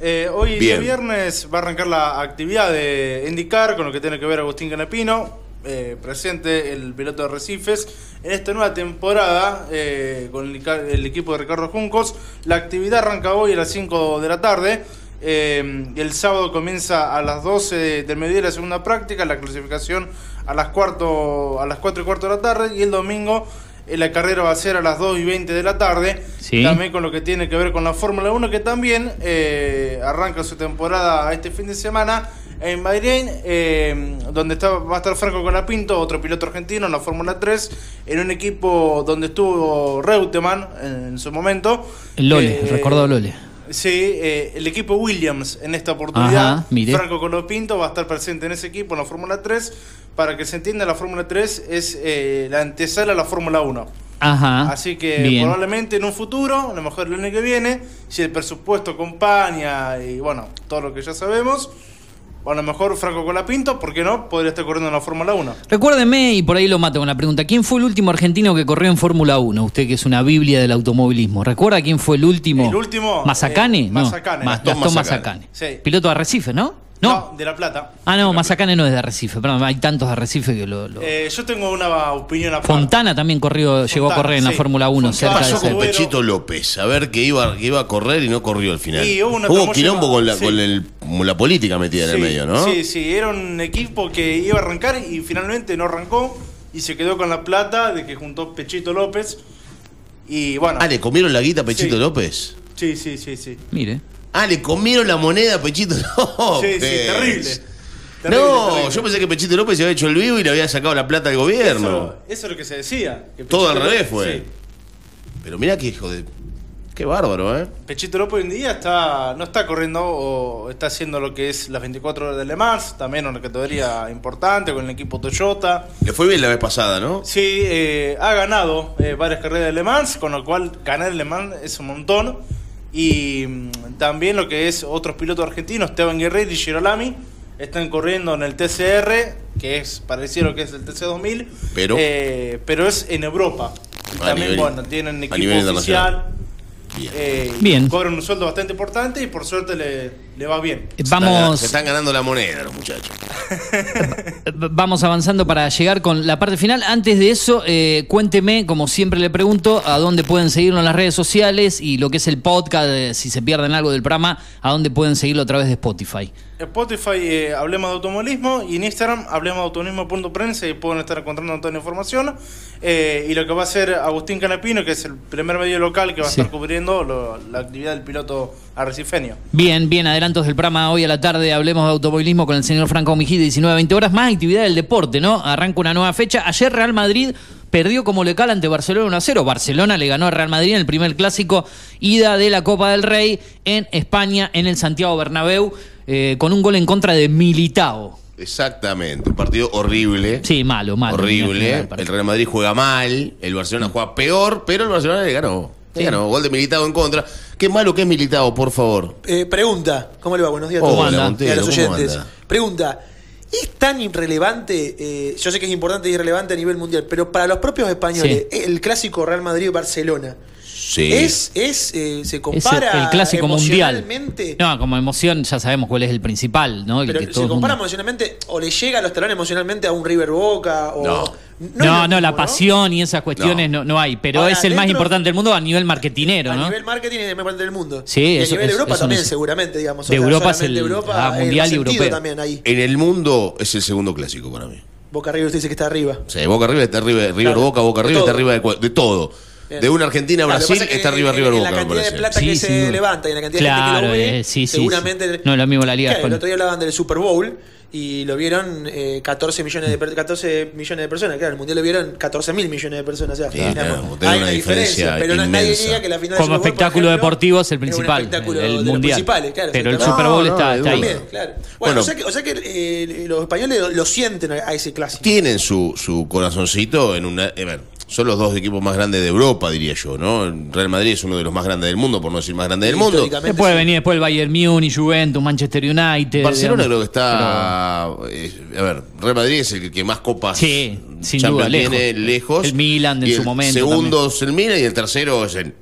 Eh, hoy
Bien.
viernes va a arrancar la actividad de IndyCar con lo que tiene que ver Agustín Canapino, eh, presente el piloto de Recifes. En esta nueva temporada, eh, con el, equipo de Ricardo Juncos, la actividad arranca hoy a las 5 de la tarde. Eh, el sábado comienza a las 12 de- del mediodía la segunda práctica, la clasificación a las, cuarto, a las 4 y cuarto de la tarde. Y el domingo eh, la carrera va a ser a las 2 y 20 de la tarde.
Sí.
También con lo que tiene que ver con la Fórmula 1, que también eh, arranca su temporada este fin de semana en Bahrein, eh, donde está, va a estar Franco Colapinto, otro piloto argentino en la Fórmula 3, en un equipo donde estuvo Reutemann en, su momento.
Lole,
Eh,
recordó Lole.
Sí, eh, el equipo Williams en esta oportunidad.
Ajá, mire.
Franco Colopinto va a estar presente en ese equipo en la Fórmula 3. Para que se entienda, la Fórmula 3 es eh, la antesala a la Fórmula 1.
Ajá.
Así que
Bien.
probablemente en un futuro, a lo mejor el año que viene, si el presupuesto acompaña y bueno, todo lo que ya sabemos, o a lo mejor Franco Colapinto, ¿por qué no? Podría estar corriendo en la Fórmula 1.
Recuérdeme, y por ahí lo mato con la pregunta, ¿quién fue el último argentino que corrió en Fórmula 1? Usted que es una biblia del automovilismo. ¿Recuerda quién fue el último?
El último,
¿Mazacane?
eh,
no,
Mazacane.
Ma-
Gastón. Mazacane. Sí.
Piloto de Arrecife, ¿no? No.
de La Plata.
Ah, no, Mazacane no es de Arrecife, perdón, hay tantos de Arrecife que lo... lo-
Eh, yo tengo una opinión aparte.
Fontana también corrió, llegó a
Fontana,
correr en la. Fórmula 1
¿Qué
cerca de
pasó con
ese-
Pechito López? A ver que iba, que iba a correr y no corrió al final.
Hubo una
Hubo
tramoya-
quilombo con la,
sí.
con el- con la política metida en el medio, ¿no?
Sí, sí, era un equipo que iba a arrancar y finalmente no arrancó y se quedó con la plata de que juntó Pechito López. Y bueno.
Ah, ¿le comieron la guita a Pechito
Sí.
López?
Sí, sí, sí, sí.
Mire.
Ah, ¿le comieron la moneda a Pechito López?
Sí, sí, terrible. Terrible,
no,
terrible.
yo pensé que Pechito López se había hecho el vivo y le había sacado la plata al gobierno.
Eso, eso es lo que se decía. que
Todo al revés fue.
sí.
Pero mirá que hijo de. Qué bárbaro, ¿eh?
Pechito López hoy en día está, no está corriendo o está haciendo lo que es las 24 horas de Le Mans, también una categoría importante con el equipo Toyota.
Le fue bien la vez pasada, ¿no?
Sí, eh, ha ganado eh, varias carreras de Le Mans, con lo cual ganar el Le Mans es un montón. Y mm, también lo que es otros pilotos argentinos, Esteban Guerrero y Girolami, están corriendo en el TCR, que es parecido a lo que es el TC2000,
Pero-
eh, pero es en Europa. Y también,
nivel-
bueno, tienen equipo
nivel
eh,
Bien.
Cobran un sueldo bastante importante y por suerte le, le va bien.
Vamos.
Se están ganando la moneda los muchachos.
Vamos avanzando para llegar con la parte final. Antes de eso, eh, cuénteme, como siempre le pregunto, a dónde pueden seguirlo en las redes sociales y lo que es el podcast, eh, si se pierden algo del programa, a dónde pueden seguirlo a través de Spotify.
Spotify, eh, Hablemos de Automovilismo y en Instagram, Hablemos de Automovilismo.prensa y pueden estar encontrando toda la información. Eh, y lo que va a hacer Agustín Canapino, que es el primer medio local que va a estar cubriendo lo- la actividad del piloto arrecifeño.
Bien, bien, adelantos del programa hoy a la tarde. Hablemos de automovilismo con el señor Franco Mijide, 19-20 horas. Más actividad del deporte, ¿no? Arranca una nueva fecha. Ayer Real Madrid perdió como local ante Barcelona 1-0. Barcelona le ganó a Real Madrid en el primer clásico ida de la Copa del Rey en España, en el Santiago Bernabéu, eh, con un gol en contra de Militao.
Exactamente, un partido horrible.
Sí, malo, malo.
Horrible. El Real Madrid juega mal, el Barcelona juega peor, pero el Barcelona le ganó. Le ganó, gol de Militado en contra. Qué malo que es Militado, por favor.
Eh, pregunta, ¿cómo le va? Buenos días a
Hola,
todos.
Montero,
y a los
¿cómo
oyentes.
anda?
Pregunta, ¿es tan irrelevante? eh, yo sé que es importante y irrelevante a nivel mundial, pero para los propios españoles, el clásico Real Madrid-Barcelona,
Sí.
¿es, es eh, se
Es
compara
el clásico mundial.
emocionalmente?
No, como emoción ya sabemos cuál es el principal, ¿no? El
Pero
que
se
todo
compara
mundo-
emocionalmente o le llega a los talones emocionalmente a un River Boca o
No.
No,
No, la pasión y esas cuestiones no, no hay, pero
Ahora,
es el más importante del mundo a nivel marketinero,
A
¿no?
nivel marketing es el mejor del mundo.
Sí,
y a
eso-
nivel
es-
Europa
eso
también, seguramente, digamos.
De Europa es el-
Europa,
ah,
en
mundial y europeo.
también ahí.
En el mundo es el segundo clásico para mí.
Boca River usted dice que está arriba.
Sea, Boca River está arriba, River
Claro.
Boca, Boca River está arriba de, de todo.
Bien.
De una Argentina a Brasil
es que
está arriba
en-
River
en
Boca,
la cantidad de plata que
Sí,
se
duda.
levanta y en la cantidad de
Claro,
gente que lo ve,
eh, sí, sí,
seguramente...
sí. No es lo mismo la Liga
Claro, el otro día hablaban del Super Bowl y lo vieron eh, 14, millones de, per- 14 millones de personas. Claro, el Mundial lo vieron 14 mil millones de personas. O sea,
Sí,
digamos,
claro, tiene
hay
una
una diferencia,
diferencia
pero no- nadie diga que la final del
Como
Super Bowl,
espectáculo
ejemplo,
deportivo es el
es un
principal,
espectáculo
el
de los
mundial.
principales, claro,
pero el. Super Bowl
No,
está,
no,
está ahí.
También, claro. Bueno,
Bueno.
o sea que, o sea que eh, los españoles lo, lo sienten a, ese clásico.
Tienen su, su corazoncito en una. A ver, son los dos equipos más grandes de Europa, diría yo, ¿no? El Real Madrid es uno de los más grandes del mundo, por no decir más grande del mundo.
Después
sí.
venir después el Bayern Múnich, Juventus, Manchester United.
Barcelona creo que está. eh, a ver, Real Madrid es el que más copas
Sí, sin
Champions
duda, lejos.
tiene lejos.
El Milan en su
el
momento
Segundo es el Milan y el tercero es el,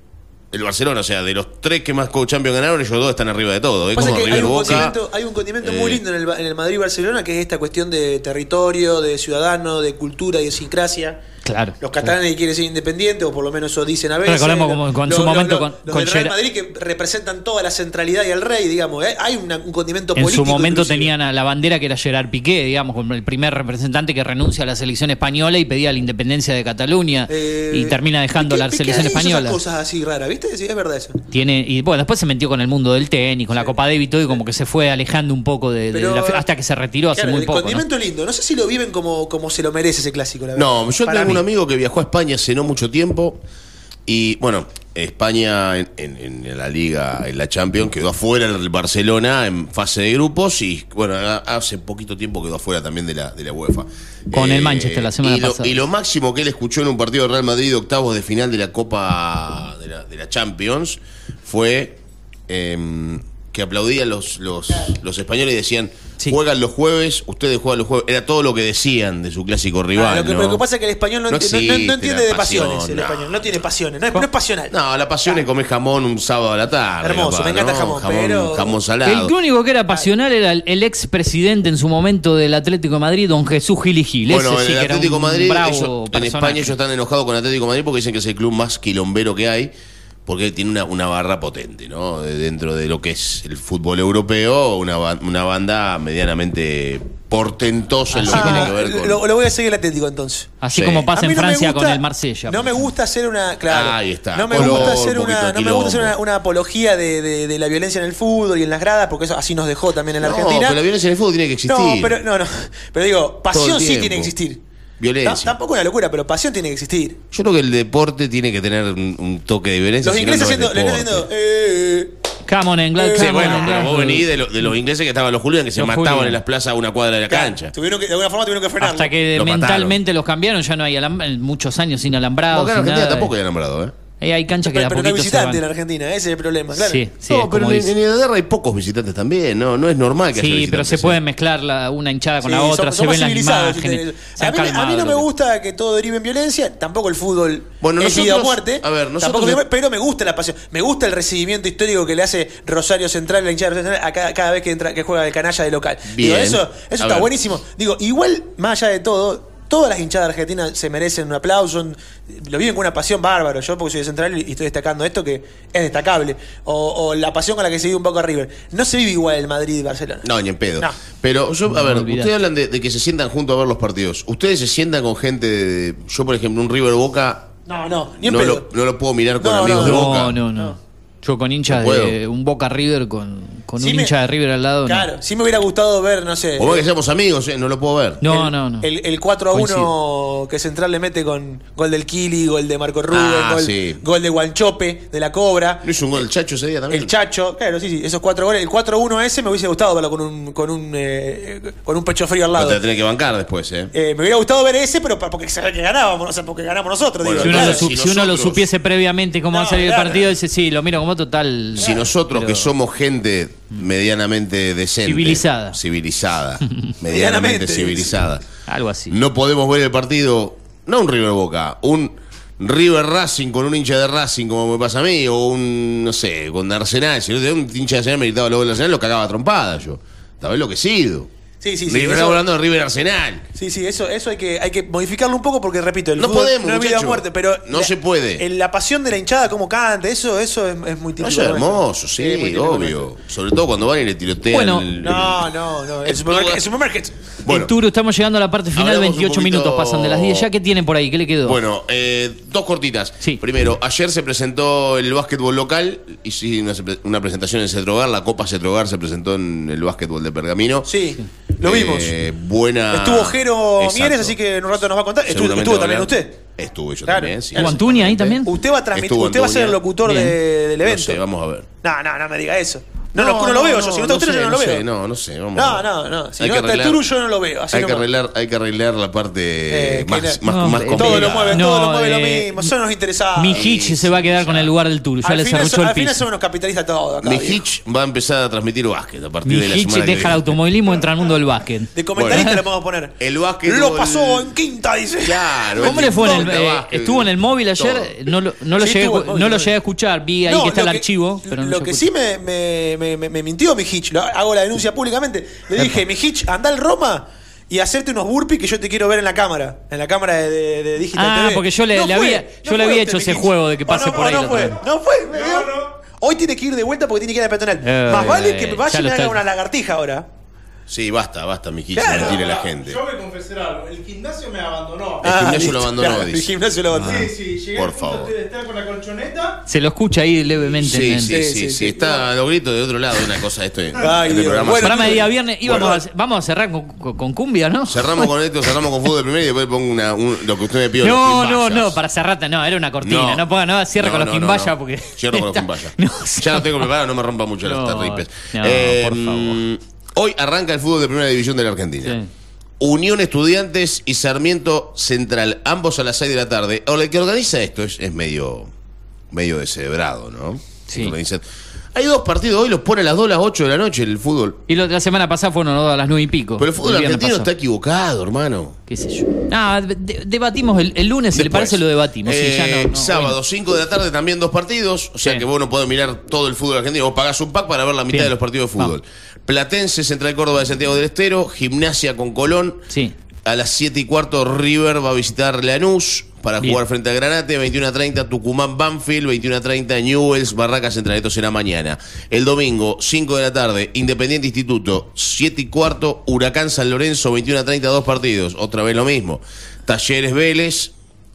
el Barcelona. O sea, de los tres que más Champions ganaron, ellos dos están arriba de todo. Como
que hay
River
un,
Boca.
hay un condimento muy
eh,
lindo en el, en el Madrid-Barcelona, que es esta cuestión de territorio, de ciudadano, de cultura, de idiosincrasia.
Claro.
Los catalanes que quieren ser independientes, o por lo menos eso dicen a veces.
Recordemos como con su momento con-
los
con
del Real Madrid que representan toda la centralidad y al rey, digamos. ¿eh? Hay una- un condimento
En
político.
su momento
inclusive.
tenían a la bandera que era Gerard Piqué, digamos, como el primer representante que renuncia a la selección española y pedía la independencia de Cataluña
Eh,
y termina dejando
Piqué-
la
Piqué
selección
hizo esas
española.
cosas así raras, ¿viste? Sí, es verdad eso.
Tiene y bueno, después se metió con el mundo del tenis, con la Copa Davis y todo y como que se fue alejando un poco de, de
Pero-
la fe- hasta que se retiró hace
Claro,
muy
el
poco. ¿no?
condimento lindo. No sé si lo viven como, como se lo merece ese clásico, la verdad.
No, yo
Para
tengo un amigo que viajó a España hace no mucho tiempo y bueno, España en, en- en la liga, en la Champions, quedó afuera del Barcelona en fase de grupos y bueno, hace poquito tiempo quedó afuera también de la, de la UEFA.
Con el Manchester la semana
y lo,
pasada.
Y lo máximo que él escuchó en un partido de Real Madrid octavos de final de la Copa de la, de la Champions fue em, que aplaudían los, los, los españoles y decían, juegan los jueves, ustedes juegan los jueves. Era todo lo que decían de su clásico rival.
Ah, lo, que,
¿no?
lo que pasa es que el español no,
No
enti- no- no- no
existe
entiende de pasiones. el
no.
español no tiene pasiones, no es, no es pasional.
No, la pasión es comer jamón un sábado a la tarde.
Hermoso, me encanta el jamón, pero-
jamón salado.
El único que era pasional era el, el ex presidente en su momento del Atlético de Madrid, don Jesús Gil y Gil.
Bueno,
Ese
en
sí
el Atlético Madrid,
bravo
ellos- en. España ellos están enojados con Atlético de Madrid porque dicen que es el club más quilombero que hay, porque tiene una, una barra potente, ¿no? De- Dentro de lo que es el fútbol europeo, una, una banda medianamente portentosa en lo que tiene que ver con...
lo, lo voy a seguir el Atlético entonces.
Así
Sí.
como pasa
A mí
en
no me
Francia
gusta-
con el Marsella.
No me gusta hacer una. Claro.
Ahí está,
No me
color,
gusta hacer
un
una.
de
No me gusta hacer
quilombo.
una, una apología de, de- de la violencia en el fútbol y en las gradas, porque eso así nos dejó también en la
No,
Argentina.
pero la violencia en el fútbol tiene que existir.
No, pero, no, no. Pero digo, pasión
el
sí tiene que existir.
Violencia.
Tampoco una locura, pero pasión tiene que existir.
Yo creo que el deporte tiene que tener un, toque de violencia.
Los ingleses haciendo. No
eh,
eh, eh.
come on, England.
Sí, bueno, pero vos venís de, lo, de, los ingleses que estaban los Julian, que se mataban en las plazas a una cuadra de la cancha.
De alguna forma tuvieron que frenar.
Hasta que mentalmente los cambiaron, ya no hay muchos años sin alambrado.
Acá en Argentina tampoco hay alambrado, ¿eh?
Eh, hay canchas
pero,
que
pero de
a no
visitante en Argentina, ese es el problema, claro.
Sí, sí,
no, pero en, en, Inglaterra hay pocos visitantes también, no, no es normal que
Sí, haya
pero
se
¿eh?
pueden mezclar la, una hinchada con
sí,
la otra,
son,
se ven las imágenes. Si
a, mí, a mí, no me gusta que todo derive en violencia, tampoco el fútbol
bueno,
es
nosotros, a
muerte.
A ver, nosotros
pero me gusta la pasión, me gusta el recibimiento histórico que le hace Rosario Central, la hinchada de Rosario Central, a cada, cada vez que entra, que juega el canalla de local.
Bien.
Digo, eso, eso está
ver.
buenísimo. Digo, igual, más allá de todo, Todas las hinchadas argentinas se merecen un aplauso, lo viven con una pasión bárbaro. Yo, porque soy de Central y estoy destacando esto, que es destacable. O, o la pasión con la que se vive un poco a River. No se vive igual el Madrid y Barcelona.
No, ni en pedo. Pero yo, a ver, ustedes hablan de, que se sientan juntos a ver los partidos. Ustedes se sientan con gente de. Yo, por ejemplo, un River Boca.
No, no, ni en
no
pedo.
Lo, no lo puedo mirar con amigos de Boca.
No, no, no. Yo con hinchas de un Boca River con con un hincha de River al lado.
Claro, sí me hubiera gustado ver, no sé.
O el, que seamos amigos, eh, no lo puedo ver.
No, no, no.
El, el 4 a 1 que Central le mete con gol del Kili, gol de Marco Rubio,
ah,
gol, de Guanchope, de la Cobra.
No hizo un gol el Chacho ese día también.
El Chacho, claro, sí, sí, esos cuatro goles. El 4 a 1 ese me hubiese gustado verlo con un, con un, eh, con un pecho frío al lado.
No te tenés que bancar después, eh.
¿eh? me hubiera gustado ver ese, pero porque sabía que ganábamos, o sea, porque ganamos nosotros. Digo,
si, uno, lo, supiese previamente cómo va a salir el partido, dice, sí, lo miro como total.
Si nosotros que somos gente medianamente decente.
Civilizada.
Civilizada. medianamente civilizada.
Algo así.
No podemos ver el partido, no un River Boca, un River Racing con un hincha de Racing, como me pasa a mí, o un, no sé, con Arsenal. Si no tenía un hincha de Arsenal meritaba luego de Arsenal, lo cagaba trompada yo. Estaba enloquecido.
Sí, sí, sí. Estamos
hablando de River Arsenal.
Sí, sí, eso, eso hay que, hay que modificarlo un poco porque repito, el
no podemos,
no es vida o muerte, pero
no se puede.
La pasión de la hinchada como canta, eso, eso es, muy típico.
Eso es hermoso, sí,
sí
obvio. Sobre todo cuando van y le tirotean.
Bueno,
el,
no, no, no. El, el supermercado.
Bueno,
estamos llegando a la parte final, 28 minutos pasan de las 10. ¿Ya qué tienen por ahí? ¿Qué le quedó?
Bueno, eh, dos cortitas.
Sí.
Primero, ayer se presentó el básquetbol local, hice una, una presentación en Cetrogar, la Copa Cetrogar se presentó en el básquetbol de Pergamino.
Sí. Lo vimos.
Eh, buena.
Estuvo Jero Mieres, así que en un rato nos va a contar. Estuvo, estuvo también usted.
estuvo yo también. Sí,
¿Estuvo Antuña ahí también?
Usted va a transmitir, usted va a ser el locutor del evento.
No vamos a ver.
No, no, no me diga eso. No, no, no, no lo veo yo. Si no está Arturo,
sé,
yo no lo veo.
sé, no, no sé. Vamos.
No, no, no. Si
Hay
no está
arreglar-
Arturo, yo no lo veo. Así
Hay que, arreglar, hay que arreglar la parte
Eh,
más,
la-
más,
no,
más
Todo lo complicada.
mueve,
todo lo No, mueve
eh,
lo mismo. Son los interesados.
Mi Hitch se va a quedar con el lugar del Turu. Ya
Al
le
final,
cerruchó el
al final
piso.
somos unos capitalistas todos. acá,
Mi
viejo.
Hitch va a empezar a transmitir básquet a partir
Mi
de la
Hitch
semana que
deja el
viene.
automovilismo, entra al mundo del básquet.
De comentarista Bueno. le podemos poner.
El básquetbol-
Lo pasó en quinta, dice.
Claro.
¿Cómo le fue en el, eh, estuvo en el móvil ayer, no lo, llegué, a escuchar, vi ahí que está el archivo.
lo que sí me, me, me, mintió mi Hitch, hago la denuncia públicamente. Le dije, mi anda al Roma y hacerte unos burpees que yo te quiero ver en la cámara, en la cámara de, de, Digital
ah, porque yo le, había, yo le había hecho ese juego de que pase por ahí.
No fue, no fue, Hoy tiene que ir de vuelta porque tiene que ir a la
eh,
Más eh, vale
eh,
que vayan y
hagan
una lagartija ahora.
Sí, basta, basta, mi Kichi,
claro.
mentira la gente.
Yo voy a confesar algo. El gimnasio me abandonó.
El gimnasio ah,
lo
abandonó,
claro,
dice.
El gimnasio lo abandonó.
Ah, sí, sí, llegué
Por favor.
de estar con la colchoneta.
Se lo escucha ahí levemente.
Sí, sí, sí,
sí,
sí,
sí,
Está a los gritos de otro lado, una cosa esto.
Ay,
este programa.
Bueno,
programa de día viernes. Íbamos
bueno.
a, vamos a cerrar con, con, con, cumbia, ¿no?
Cerramos con esto, cerramos con fútbol primero y después pongo una, un, lo que usted me pidió.
No, no, no, para cerrarte, no, era una cortina. No, no ponga nada, no,
no,
con los quimbayas porque.
Cierro con los quimbayas. Ya lo tengo preparado, no me rompa mucho las
tardes.
Eh,
por favor.
Mm, Hoy arranca el fútbol de primera división de la Argentina. Unión Estudiantes y Sarmiento Central, ambos a las 6 de la tarde. Ahora, el que organiza esto es, es medio, medio deshebrado, ¿no?
Sí.
Hay dos partidos hoy, los pone a las 2 a las 8 de la noche el fútbol.
Y la semana pasada fueron a las 9 y pico.
Pero el fútbol argentino está equivocado, hermano.
¿Qué sé yo? Ah, debatimos el, lunes, si le parece, lo debatimos. Sí,
eh, sábado,
bueno.
5 de la tarde, también dos partidos. O sea que vos no podés mirar todo el fútbol argentino. Vos pagás un pack para ver la mitad de los partidos de fútbol. Platense, Central Córdoba de Santiago del Estero, Gimnasia con Colón.
Sí
a las 7 y cuarto River va a visitar Lanús para jugar frente a Granate, 21 a 30 Tucumán Banfield, 21 a 30 Newells Barracas Central, esto será mañana. El domingo, 5 de la tarde, Independiente Instituto, 7 y cuarto Huracán San Lorenzo, 21 a 30, dos partidos, otra vez lo mismo. Talleres Vélez,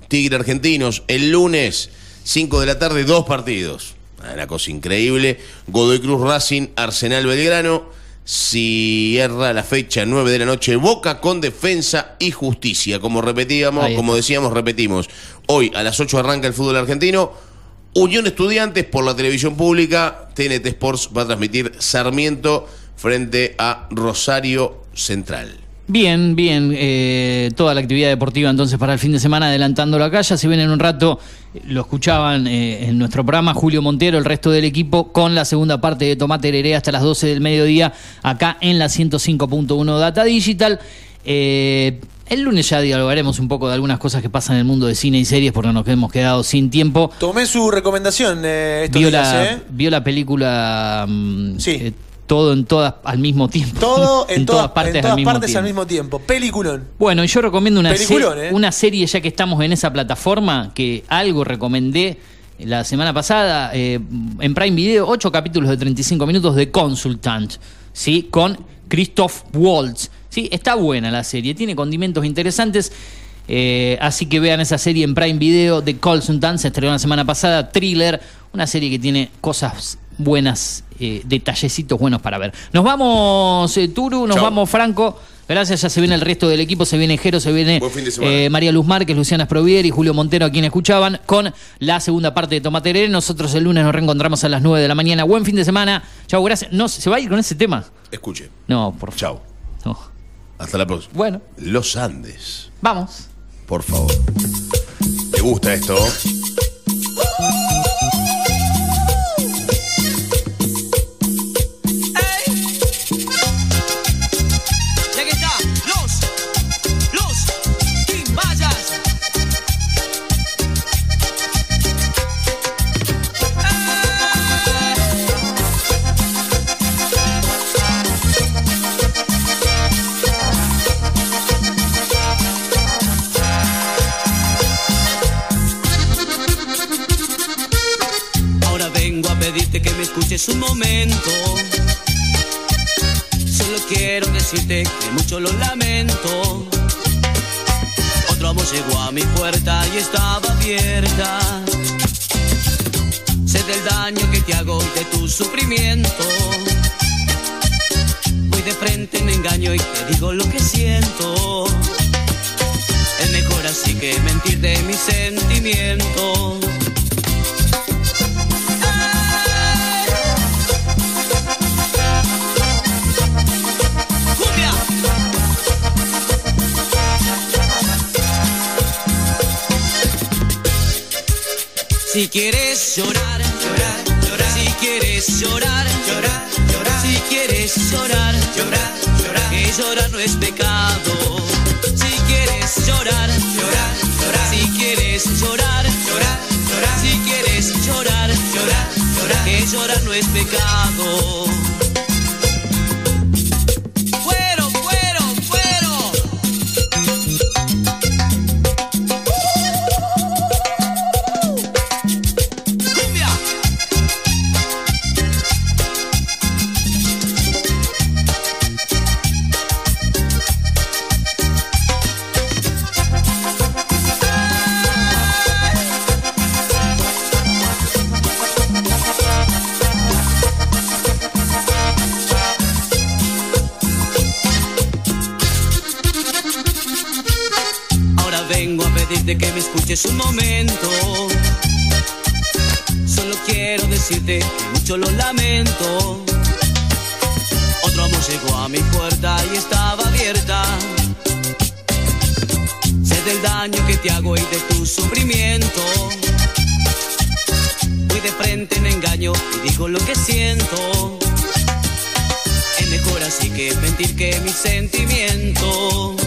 Tigre Argentinos, el lunes, 5 de la tarde, dos partidos. Ah, una cosa increíble. Godoy Cruz Racing, Arsenal Belgrano cierra la fecha 9 de la noche Boca con Defensa y Justicia. Como repetíamos, como decíamos, repetimos. Hoy a las 8 arranca el fútbol argentino. Unión Estudiantes por la televisión pública. TNT Sports va a transmitir Sarmiento frente a Rosario Central.
Bien, bien. eh, toda la actividad deportiva entonces para el fin de semana adelantándolo acá. Ya se ven en un rato, lo escuchaban eh, en nuestro programa Julio Montero, el resto del equipo, con la segunda parte de Tomate Hereré hasta las 12 del mediodía, acá en la 105.1 Data Digital. Eh, el lunes ya dialogaremos un poco de algunas cosas que pasan en el mundo de cine y series porque nos hemos quedado sin tiempo.
Tomé su recomendación eh, estos
Vio
días,
la,
¿eh?
vio la película mm, eh, todo en todas al mismo tiempo.
Todo en, todas,
partes,
en todas
al, mismo
partes
tiempo.
al mismo tiempo. Peliculón.
Bueno, yo recomiendo una,
Peliculón,
se-
¿eh?
una serie, ya que estamos en esa plataforma, que algo recomendé la semana pasada eh, en Prime Video, ocho capítulos de 35 minutos de Consultant, ¿sí? Con Christoph Waltz. ¿sí? Está buena la serie, tiene condimentos interesantes. eh, así que vean esa serie en Prime Video de Consultant, se estrenó la semana pasada, Thriller, una serie que tiene cosas buenas, eh, detallecitos buenos para ver. Nos vamos, eh, Turu, nos
Chau.
vamos, Franco. Gracias, ya se viene el resto del equipo, se viene Jero, se viene eh, María Luz Márquez, Luciana Sprovier y Julio Montero, a quienes escuchaban, con la segunda parte de Tomateré. Nosotros el lunes nos reencontramos a las 9 de la mañana. Buen fin de semana. Chau, gracias. No, ¿se va a ir con ese tema?
Escuche.
No, por favor.
Chao. Hasta la próxima.
Bueno.
Los Andes.
Vamos.
Por favor. ¿Te gusta esto?
Pedirte que me escuches un momento. Solo quiero decirte que mucho lo lamento. Otro amor llegó a mi puerta y estaba abierta. Sé del daño que te hago y de tu sufrimiento. Voy de frente, me engaño y te digo lo que siento. Es mejor así que mentir de mis sentimientos. Si quieres llorar, llorar, llorar. Si quieres llorar, llorar, llorar. Si quieres llorar, llorar, llorar. Que llorar no es pecado. Si quieres llorar, llorar, llorar. Si quieres llorar, llorar, llorar. Si quieres llorar, llorar, llorar. Que llorar no es pecado. Mucho lo lamento. Otro amor llegó a mi puerta y estaba abierta. Sé del daño que te hago y de tu sufrimiento. Voy de frente, me engaño y digo lo que siento. Es mejor así que mentir que mis sentimientos.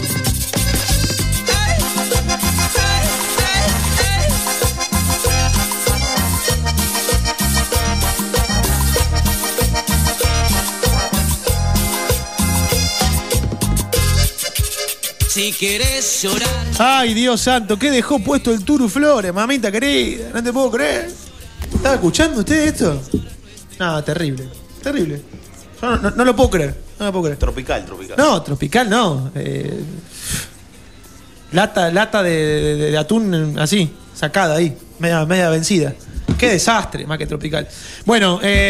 Si quieres llorar,
Ay, Dios santo, ¿qué dejó puesto el Turu Flores, mamita querida? No te puedo creer. ¿Estaba escuchando usted esto? No, terrible. Terrible. Yo no, no- no lo puedo creer. No lo puedo creer.
Tropical, tropical.
No, tropical no. Eh, lata lata de, de- de atún así, sacada ahí, media, media vencida. Qué desastre, más que tropical. Bueno, eh.